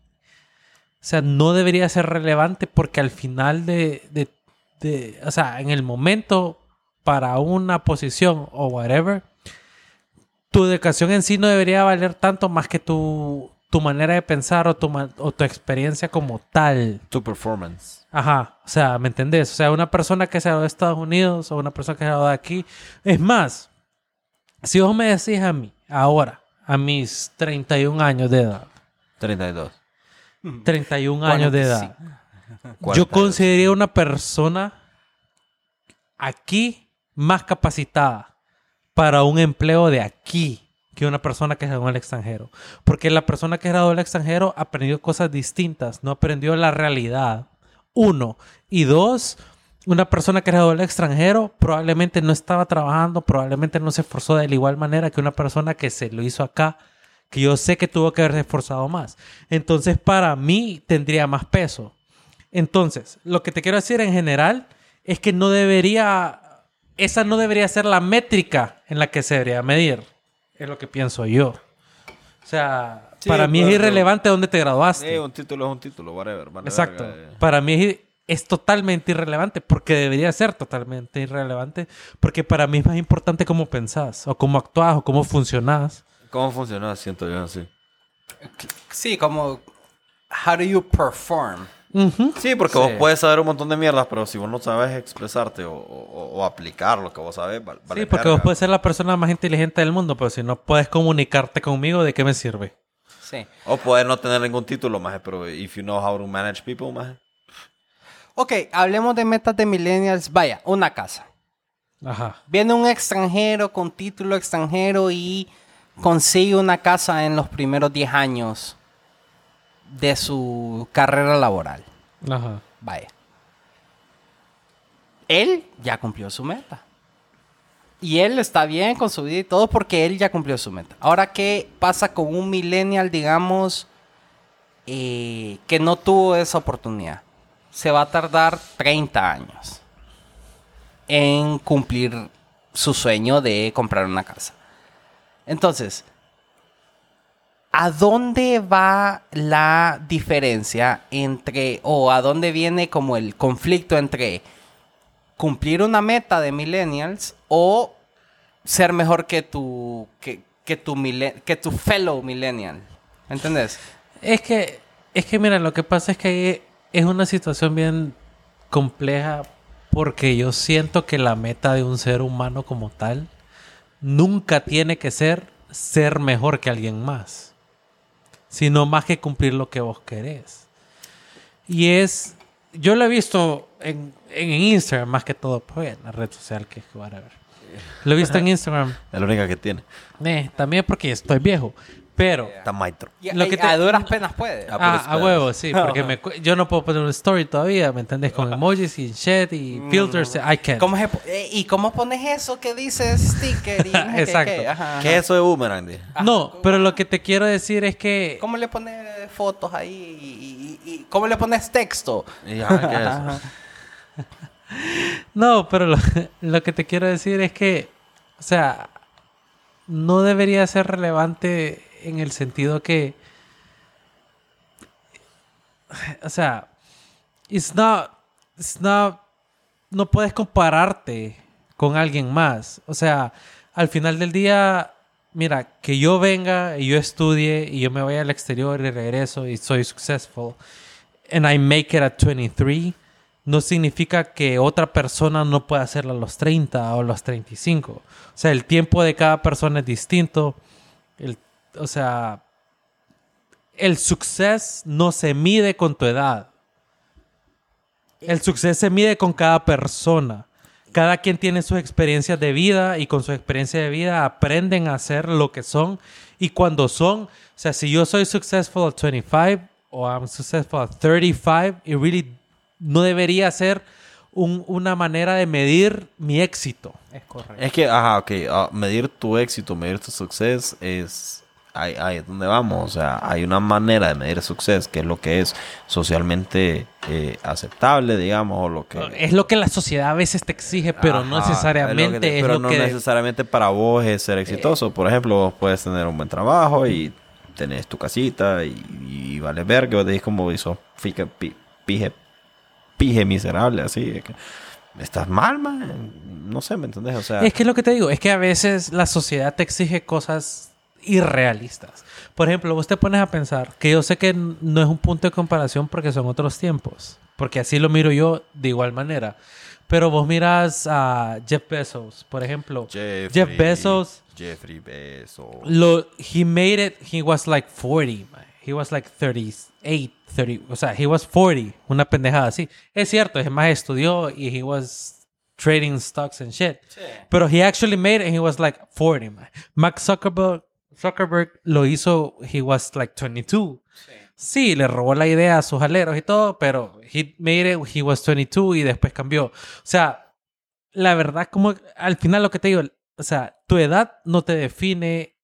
o sea, no debería ser relevante porque al final de, de- de- o sea, en el momento para una posición o whatever, tu educación en sí no debería valer tanto más que tu, tu manera de pensar o tu, o tu experiencia como tal. Tu performance. Ajá, o sea, ¿me entendés? O sea, una persona que se graduó de Estados Unidos o una persona que se graduó de aquí. Es más, si vos me decís a mí, ahora, a mis 31 años de edad, 32. 31 años de edad, 42. yo consideraría una persona aquí más capacitada para un empleo de aquí que una persona que se graduó en el extranjero. Porque la persona que se graduó en el extranjero aprendió cosas distintas, no aprendió la realidad. Uno. Y dos, una persona que se graduó en el extranjero probablemente no estaba trabajando, probablemente no se esforzó de la igual manera que una persona que se lo hizo acá, que yo sé que tuvo que haberse esforzado más. Entonces, para mí tendría más peso. Entonces, lo que te quiero decir en general es que no debería, esa no debería ser la métrica en la que se debería medir. Es lo que pienso yo. O sea, Sí, para mí es irrelevante dónde te graduaste. Eh, un título es un título, whatever. vale Exacto. verga, eh. Para mí es, es totalmente irrelevante porque debería ser totalmente irrelevante porque para mí es más importante cómo pensás o cómo actuás o cómo funcionás. ¿Cómo funciona? Siento yo así. Sí, como, how do you perform? Sí, porque Sí. vos puedes saber un montón de mierdas, pero si vos no sabes expresarte o, o- o aplicar lo que vos sabes, val- vale sí, porque vos puedes ser la persona más inteligente del mundo, pero si no puedes comunicarte conmigo, ¿de qué me sirve? Sí. O puedes no tener ningún título, más pero if you know how to manage people, más Ok, hablemos de metas de millennials. Vaya, una casa. Ajá. Viene un extranjero con título extranjero y consigue una casa en los primeros 10 años de su carrera laboral. Ajá. Vaya. Él ya cumplió su meta. Y él está bien con su vida y todo porque él ya cumplió su meta. Ahora, ¿qué pasa con un millennial, digamos, eh, que no tuvo esa oportunidad? Se va a tardar 30 años en cumplir su sueño de comprar una casa. Entonces, ¿a dónde va la diferencia entre, o a dónde viene como el conflicto entre cumplir una meta de millennials o ser mejor que tu, que, que tu, que tu fellow millennial? ¿Entendés? Es que, es que mira, lo que pasa es que es una situación bien compleja porque yo siento que la meta de un ser humano como tal nunca tiene que ser ser mejor que alguien más, sino más que cumplir lo que vos querés. Y es, yo lo he visto en, en Instagram más que todo, pues en la red social que whatever. Lo he visto en *laughs* Instagram, es la única que tiene. eh, también porque estoy viejo, pero... Está maestro. Y, Lo que te- a duras penas puede. Ah, Ah, a huevo, sí, *laughs* porque me cu- yo no puedo poner un story todavía, ¿me entendés? Con *laughs* emojis y shit y filters, I can't. ¿Cómo se po- eh, ¿Y cómo pones eso que dice sticker? Y *laughs* no Exacto. qué? Ajá, ajá. ¿Qué es eso de boomerang? No, pero lo que te quiero decir es que ¿Cómo le pones fotos ahí? Y, y- y- ¿Cómo le pones texto? Y, ajá, ¿qué es eso? no, pero lo, lo que te quiero decir es que, o sea, no debería ser relevante en el sentido que, o sea, it's not, it's not, no puedes compararte con alguien más. O sea, al final del día, mira, que yo venga y yo estudie y yo me vaya al exterior y regreso y soy successful and I make it at 23, no significa que otra persona no pueda hacerlo a los 30 o a los 35. O sea, el tiempo de cada persona es distinto. El, o sea, el success no se mide con tu edad. El success se mide con cada persona. Cada quien tiene sus experiencias de vida y con su experiencia de vida aprenden a hacer lo que son. Y cuando son, o sea, si yo soy successful at 25 o I'm successful at 35, it really no debería ser un- una manera de medir mi éxito. Es correcto. Es que, ajá, ok, ah, medir tu éxito, medir tu suceso es ahí, ahí es donde vamos. O sea, hay una manera de medir suceso que es lo que es socialmente eh, aceptable, digamos, o lo que... Es lo que la sociedad a veces te exige, pero no necesariamente es lo que te- es pero lo no que... necesariamente para vos es ser exitoso. Por ejemplo, vos puedes tener un buen trabajo y tenés tu casita y, y vale verga. Vos decís como hizo pi- pije, pije miserable, así. que Estás mal, man. No sé, ¿me entendés? O sea, Es que es lo que te digo, es que a veces la sociedad te exige cosas irrealistas. Por ejemplo, vos te pones a pensar que yo sé que no es un punto de comparación porque son otros tiempos, porque así lo miro yo de igual manera. Pero vos miras a Jeff Bezos, por ejemplo. Jeffrey- Jeff Bezos, Jeffrey Bezos. lo, he made it, he was like 40, man. He was like 38, 30, o sea, he was 40, una pendejada así. Es cierto, es más estudió y he was trading stocks and shit. Pero he actually made it and he was like 40, man. Mark Zuckerberg, Zuckerberg lo hizo, he was like 22. Sí, le robó la idea a sus aleros y todo, pero he made it, he was 22 y después cambió. O sea, la verdad, como al final lo que te digo, o sea, tu edad no te define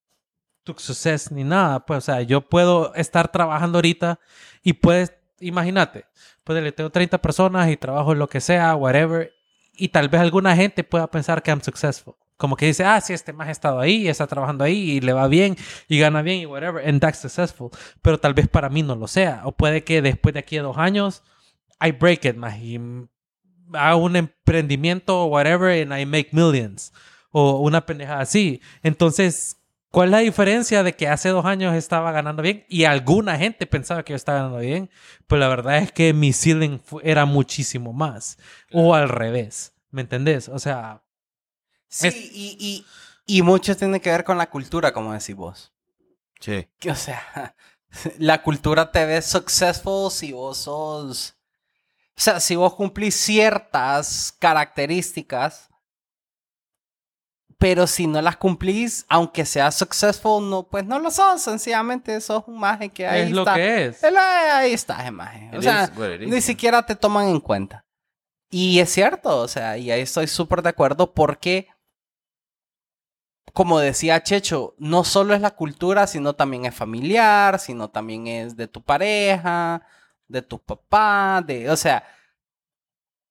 tu suceso ni nada. Pues, o sea, yo puedo estar trabajando ahorita y puedes, imagínate, pues le tengo 30 personas y trabajo lo que sea, whatever, y tal vez alguna gente pueda pensar que I'm successful. Como que dice, ah, sí, este más ha estado ahí, está trabajando ahí y le va bien y gana bien y whatever, and that's successful. Pero tal vez para mí no lo sea. O puede que después de aquí a dos años, I break it, más y hago un emprendimiento o whatever and I make millions. O una pendejada así. Entonces, ¿cuál es la diferencia de que hace dos años estaba ganando bien y alguna gente pensaba que yo estaba ganando bien? Pues la verdad es que mi ceiling era muchísimo más. O al revés. ¿Me entendés? O sea, Sí, Es- y, y, y mucho tiene que ver con la cultura, como decís vos. Sí. Que, o sea, *laughs* la cultura te ve successful si vos sos... O sea, si vos cumplís ciertas características, pero si no las cumplís, aunque seas successful, no, pues no lo sos. Sencillamente sos un maje que ahí es lo está. que es. Ahí está, ese maje. O sea, is ni siquiera te toman en cuenta. Y es cierto, o sea, y ahí estoy súper de acuerdo porque, como decía Checho, no solo es la cultura, sino también es familiar, sino también es de tu pareja, de tu papá, de, o sea,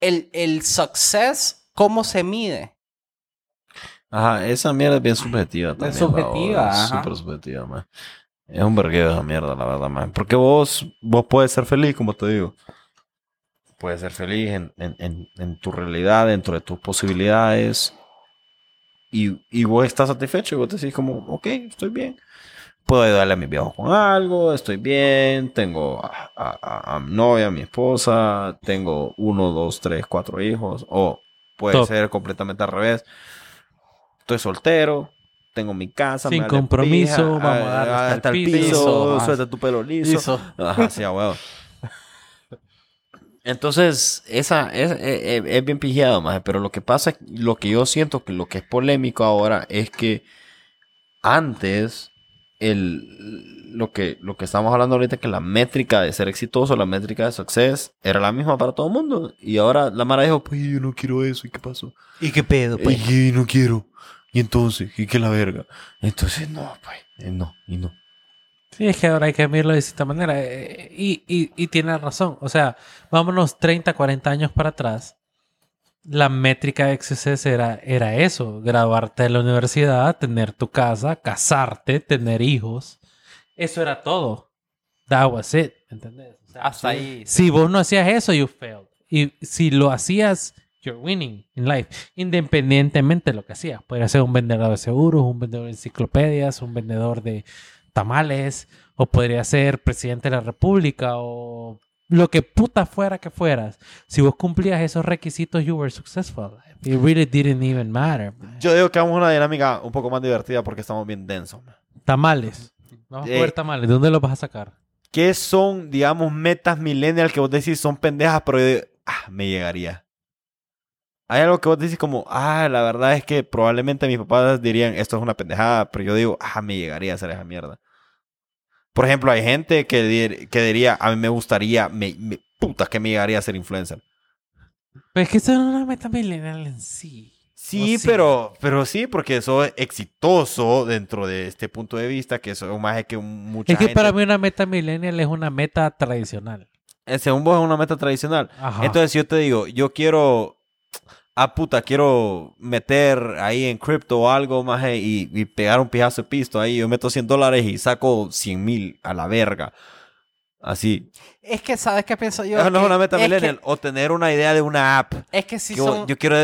el, el success, ¿cómo se mide? Ajá, esa mierda es bien subjetiva también. subjetiva, ajá. Es súper subjetiva, man. Es un vergueo esa mierda, la verdad, man. Porque vos, vos puedes ser feliz, como te digo. Puedes ser feliz en, en, en, en tu realidad, dentro de tus posibilidades. Y, y vos estás satisfecho y vos decís como, ok, estoy bien. Puedo ayudarle a mis viejos con algo, estoy bien, tengo a, a, a- a mi novia, a mi esposa, tengo uno, dos, tres, cuatro hijos. O puede Top. ser completamente al revés estoy soltero, tengo mi casa, Sin me compromiso, pija, vamos a darle hasta el hasta el piso. piso, suelta tu pelo liso. Liso. Ajá, sí. Entonces, esa es, es- es- es bien pijado, maje, pero lo que pasa, lo que yo siento que lo que es polémico ahora es que antes el, lo, que, lo que estamos hablando ahorita, que la métrica de ser exitoso, la métrica de success, era la misma para todo el mundo. Y ahora la Mara dijo, pues yo no quiero eso, ¿y qué pasó? ¿Y qué pedo, Y que no quiero. Y entonces, ¿y qué la verga? Entonces, no, pues, eh, no, y no. Sí, es que ahora hay que mirarlo de distinta manera. eh, Y, y, y tiene razón. O sea, vámonos 30, 40 años para atrás. La métrica de XSS era, era eso. Graduarte de la universidad, tener tu casa, casarte, tener hijos. Eso era todo. That was it. ¿Entendés? O sea, Hasta ahí. si vos no hacías eso, you failed. Y si lo hacías, you're winning in life. Independientemente de lo que hacías. Podría ser un vendedor de seguros, un vendedor de enciclopedias, un vendedor de tamales, o podría ser presidente de la república, o lo que puta fuera que fueras. Si vos cumplías esos requisitos, you were successful. It really didn't even matter. man. Yo digo que vamos a una dinámica un poco más divertida porque estamos bien densos. man. Tamales. Vamos a Eh, comer tamales. ¿De dónde los vas a sacar? ¿Qué son, digamos, metas millennial que vos decís son pendejas, pero yo digo, ah, me llegaría? Hay algo que vos decís como, ah, la verdad es que probablemente mis papás dirían, esto es una pendejada, pero yo digo, ah, me llegaría a hacer esa mierda. Por ejemplo, hay gente que, dir- que diría, a mí me gustaría, me, me- puta que me llegaría a ser influencer. Pero es que eso no es una meta millennial en sí. Sí, ¿O sí? pero, pero sí, porque eso es exitoso dentro de este punto de vista, que eso es más es que mucha Es que gente- para mí una meta millennial es una meta tradicional. eh, según vos es una meta tradicional. Ajá. Entonces, si yo te digo, yo quiero, ah, puta, quiero meter ahí en cripto o algo más y, y pegar un pijazo de pisto ahí, yo meto 100 dólares y saco 100 mil a la verga. Así. Es que, ¿sabes qué pienso yo? Eso no es Que- una meta es que- millennial. O tener una idea de una app. Es que sí Que son... Yo quiero,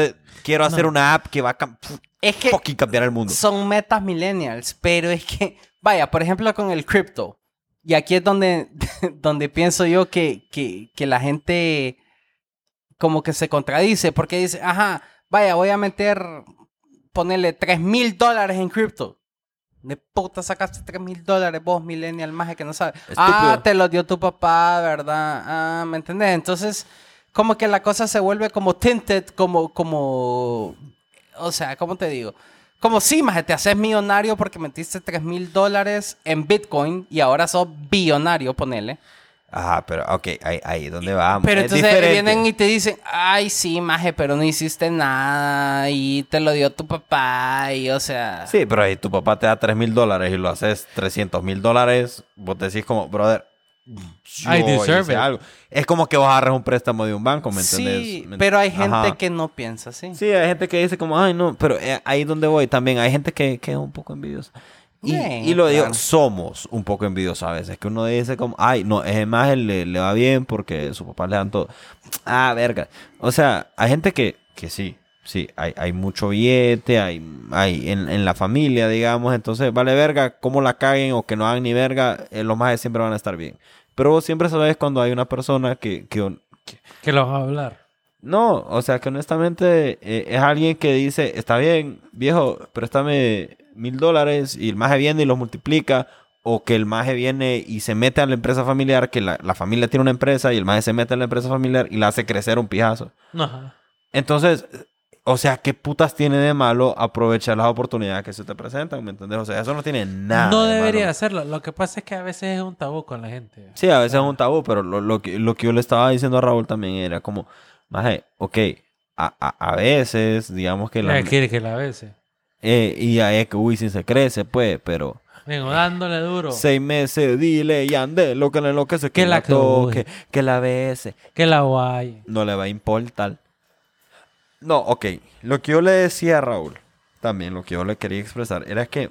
quiero hacer No. una app que va a cam- Es que fucking cambiar el mundo. son metas millennials, pero es que, vaya, por ejemplo con el cripto, y aquí es donde, *laughs* donde pienso yo que, que, que la gente como que se contradice, porque dice, ajá, vaya, voy a meter, ponerle 3 mil dólares en cripto. De puta sacaste 3 mil dólares vos, millennial, más que no sabes. Ah, Estúpido. te lo dio tu papá, ¿verdad? Ah, ¿me entendés? Entonces, como que la cosa se vuelve como tinted, como, como, o sea, ¿cómo te digo? Como si, maje, te haces millonario porque metiste 3 mil dólares en Bitcoin y ahora sos billonario, ponele. Ajá, pero ok, ahí, ahí donde vamos. Pero Es entonces diferente. vienen y te dicen, ay, sí, maje, pero no hiciste nada y te lo dio tu papá y, o sea... Sí, pero ahí tu papá te da 3 mil dólares y lo haces 300 mil dólares, vos decís como, brother, yo I deserve hice it. algo. Es como que vos agarras un préstamo de un banco, ¿me entendés? Sí, ¿Me- pero hay gente Ajá. que no piensa así. Sí, hay gente que dice como, ay, no, pero eh, ahí donde voy también, hay gente que, que es un poco envidiosa. Y, y lo digo, claro. somos un poco envidiosos a veces, que uno dice como, ay, no, es más, él le, le va bien porque su papá le dan todo. Ah, verga. O sea, hay gente que, que sí, sí, hay, hay mucho billete, hay, hay en, en la familia, digamos, entonces, vale verga, cómo la caguen o que no hagan ni verga, eh, los más siempre van a estar bien. Pero vos siempre sabes cuando hay una persona que, que, que- Que lo vas a hablar. no, o sea que honestamente eh, es alguien que dice, está bien, viejo, préstame mil dólares y el maje viene y los multiplica, o que el maje viene y se mete a la empresa familiar, que la, la familia tiene una empresa y el maje se mete a la empresa familiar y la hace crecer un pijazo. Ajá. Entonces, o sea, ¿qué putas tiene de malo aprovechar las oportunidades que se te presentan? ¿Me entiendes? O sea, eso no tiene nada. no de debería malo. hacerlo. Lo que pasa es que a veces es un tabú con la gente. Sí, a veces es un tabú, pero lo, lo que, lo que yo le estaba diciendo a Raúl también era como, maje, ok, a, a, a veces, digamos que la... Quiere que la bese. Eh, y ahí es que Wisin se crece, pues, pero Vengo dándole duro. seis meses, dile y ande, lo que le enloquece, que, Que la toque, coge. que la bese, Que la guay. no le va a importar. No, ok, lo que yo le decía a Raúl, también lo que yo le quería expresar, era que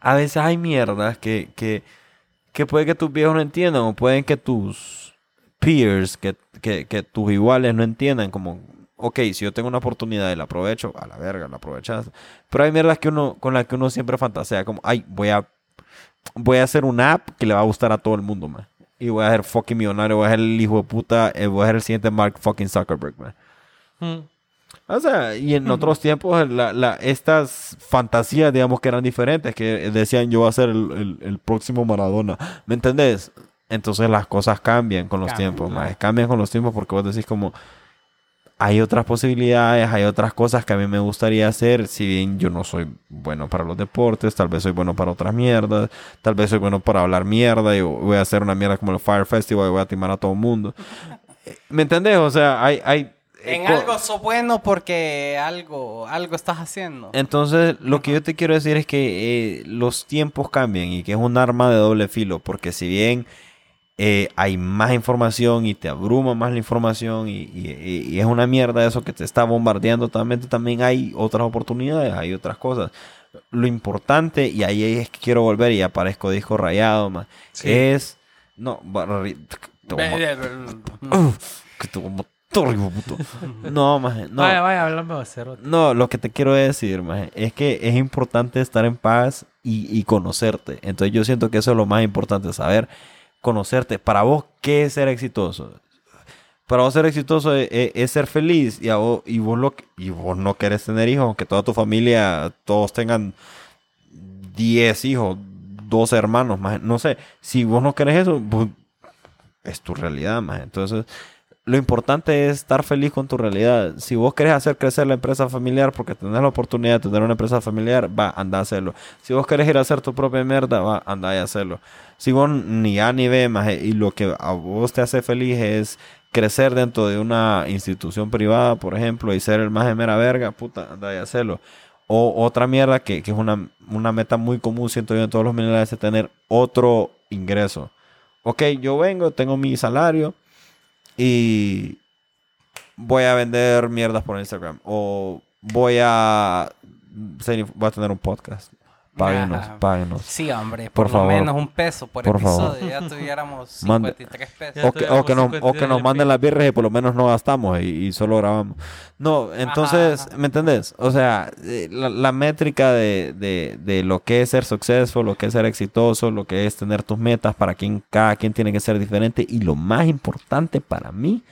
a veces hay mierdas que, que, que puede que tus viejos no entiendan, o pueden que tus peers, que, que, que tus iguales no entiendan, como, ok, si yo tengo una oportunidad y la aprovecho, a la verga, la aprovechas. Pero hay mierdas que uno, con las que uno siempre fantasea, como, ay, voy a, voy a hacer una app que le va a gustar a todo el mundo, man. Y voy a ser fucking millonario, voy a ser el hijo de puta, eh, voy a ser el siguiente Mark fucking Zuckerberg, man. Mm. O sea, y en *laughs* otros tiempos la, la- estas fantasías, digamos que eran diferentes, que decían yo voy a ser el, el- el próximo Maradona. ¿Me entendés? Entonces las cosas cambian con los tiempos, maje, cambian con los tiempos porque vos decís como hay otras posibilidades, hay otras cosas que a mí me gustaría hacer, si bien yo no soy bueno para los deportes, tal vez soy bueno para otras mierdas, tal vez soy bueno para hablar mierda y voy a hacer una mierda como el Fire Festival y voy a timar a todo el mundo. ¿Me entendés? O sea, hay... hay En co- algo sos bueno porque algo, algo estás haciendo. entonces, lo que yo te quiero decir es que eh, los tiempos cambian y que es un arma de doble filo, porque si bien eh, hay más información y te abruma más la información y, y- y es una mierda eso que te está bombardeando totalmente, también hay otras oportunidades, hay otras cosas. Lo importante, y ahí es que quiero volver y aparezco disco rayado, más, Sí. es... No. No, maje, no. Vaya, vaya, háblame de. No, lo que te quiero decir, maje, es que es importante estar en paz y, y conocerte. Entonces yo siento que eso es lo más importante, saber conocerte. Para vos, ¿qué es ser exitoso? Para vos ser exitoso es, es- es ser feliz y, a vos, y, vos lo, y vos no querés tener hijos, aunque toda tu familia, todos tengan 10 hijos, 12 hermanos, maje. no sé. Si vos no querés eso, es tu realidad, maje. Entonces, lo importante es estar feliz con tu realidad. Si vos querés hacer crecer la empresa familiar porque tenés la oportunidad de tener una empresa familiar, va, anda a hacerlo. Si vos querés ir a hacer tu propia mierda, va, anda y hacerlo. Si vos ni A ni B, maje, y lo que a vos te hace feliz es crecer dentro de una institución privada, por ejemplo, y ser el más de mera verga, puta, anda y hacerlo. O otra mierda que, que es una, una meta muy común, siento yo, en todos los millennials, es tener otro ingreso. Ok, yo vengo, tengo mi salario y voy a vender mierdas por Instagram. O voy a, voy a tener un podcast. Páguenos, Ajá. páguenos. Sí, hombre, Por por, lo favor. menos un peso por, Por favor. episodio. Ya tuviéramos *laughs* Mande. 53 pesos. O que, o, que nos, o que nos 52 manden las birras y por lo menos no gastamos y, y solo grabamos. No, entonces, Ajá. ¿me entendés? O sea, eh, la, la métrica de, de, de lo que es ser successful, lo que es ser exitoso, lo que es tener tus metas, para quien cada quien tiene que ser diferente. Y lo más importante para mí,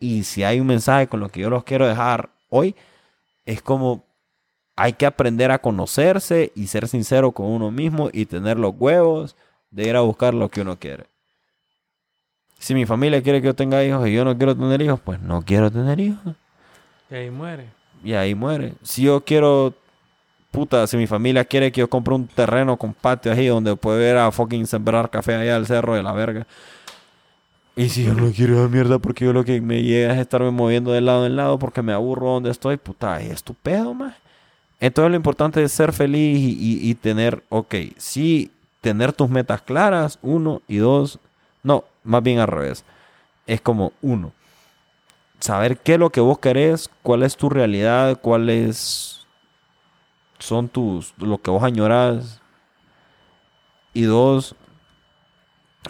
y si hay un mensaje con lo que yo los quiero dejar hoy, es como hay que aprender a conocerse y ser sincero con uno mismo y tener los huevos de ir a buscar lo que uno quiere. Si mi familia quiere que yo tenga hijos y yo no quiero tener hijos, pues no quiero tener hijos. Y ahí muere. Y ahí muere. Si yo quiero, puta, si mi familia quiere que yo compre un terreno con patio ahí donde pueda ir a fucking sembrar café allá al cerro de la verga. Y si yo no quiero esa mierda porque yo lo que me llega es estarme moviendo de lado en lado porque me aburro donde estoy, puta, es tu pedo, más. Entonces lo importante es ser feliz y, tener, ok, sí, tener tus metas claras, uno, y dos, no, más bien al revés. Es como uno, saber qué es lo que vos querés, cuál es tu realidad, cuáles son tus, lo que vos añorás. Y dos,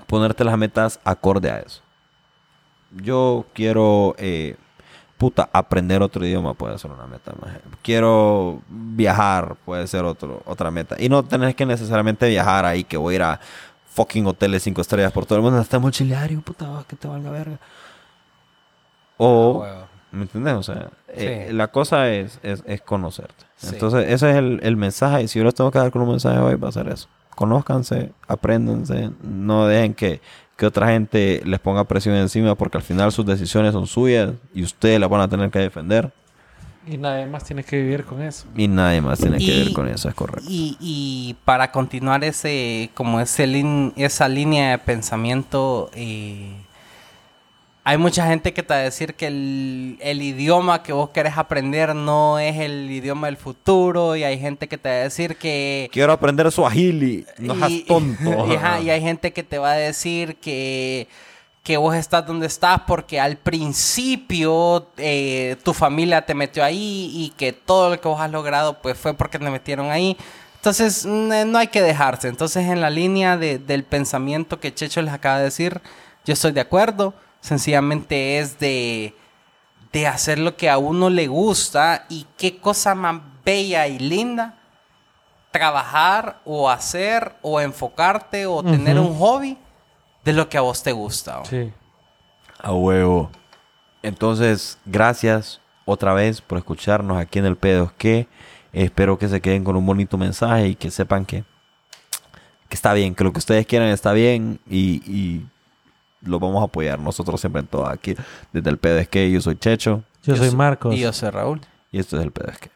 ponerte las metas acorde a eso. Yo quiero, eh, puta, aprender otro idioma puede ser una meta. maje. Quiero viajar, puede ser otro, otra meta. Y no tenés que necesariamente viajar ahí, que voy a ir a fucking hoteles cinco estrellas por todo el mundo. Está mobiliario, puta, que te valga verga. O, Ah. ¿me entiendes? O sea, eh, la cosa es, es, es conocerte. Sí. Entonces, ese es el, el mensaje. Y si yo les tengo que dar con un mensaje hoy, va a ser eso. Conózcanse, apréndanse, no dejen que, que otra gente les ponga presión encima porque al final sus decisiones son suyas y ustedes las van a tener que defender Y nadie más tiene que vivir con eso. y nadie más tiene que Y- ver con eso, es correcto. Y, y para continuar ese, como ese lin- esa línea de pensamiento, eh, hay mucha gente que te va a decir que el, el idioma que vos querés aprender no es el idioma del futuro. Y hay gente que te va a decir que... Quiero aprender Swahili, no seas y- tonto. *laughs* y, ajá, y hay gente que te va a decir que, que vos estás donde estás porque al principio eh, tu familia te metió ahí y que todo lo que vos has logrado pues fue porque te metieron ahí. Entonces mm, no hay que dejarse. Entonces en la línea de- del pensamiento que Checho les acaba de decir, yo estoy de acuerdo. Sencillamente es de, de hacer lo que a uno le gusta y qué cosa más bella y linda trabajar o hacer o enfocarte o tener un hobby de lo que a vos te gusta. ¿o? Sí. A huevo. Entonces, gracias otra vez por escucharnos aquí en el Pedos que espero que se queden con un bonito mensaje y que sepan que, que está bien, que lo que ustedes quieran está bien y, y los vamos a apoyar nosotros siempre en todo aquí. Desde el PDSK, yo soy Checho. Yo, yo soy Marcos. Y yo soy Raúl. Y esto es el PDSK.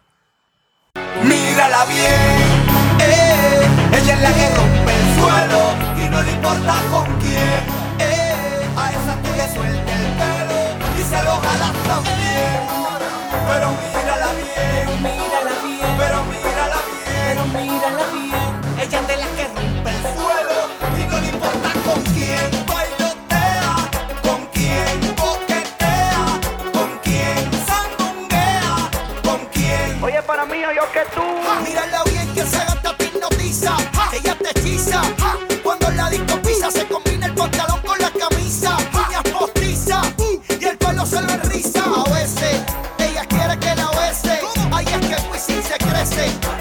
Mírala bien, eh, ella es la que rompe el suelo y no le importa con quién. Eh, a esa tú le suelta el pelo y se lo jalas también. Pero años yo que ah, mírala bien que se gasta te hipnotiza, ah, ella te hechiza. Ah, cuando la disco pisa se combina el pantalón con la camisa. Ah. Uñas postiza y el pelo se lo enriza. A veces ella quiere que la bese, ahí es que el se crece.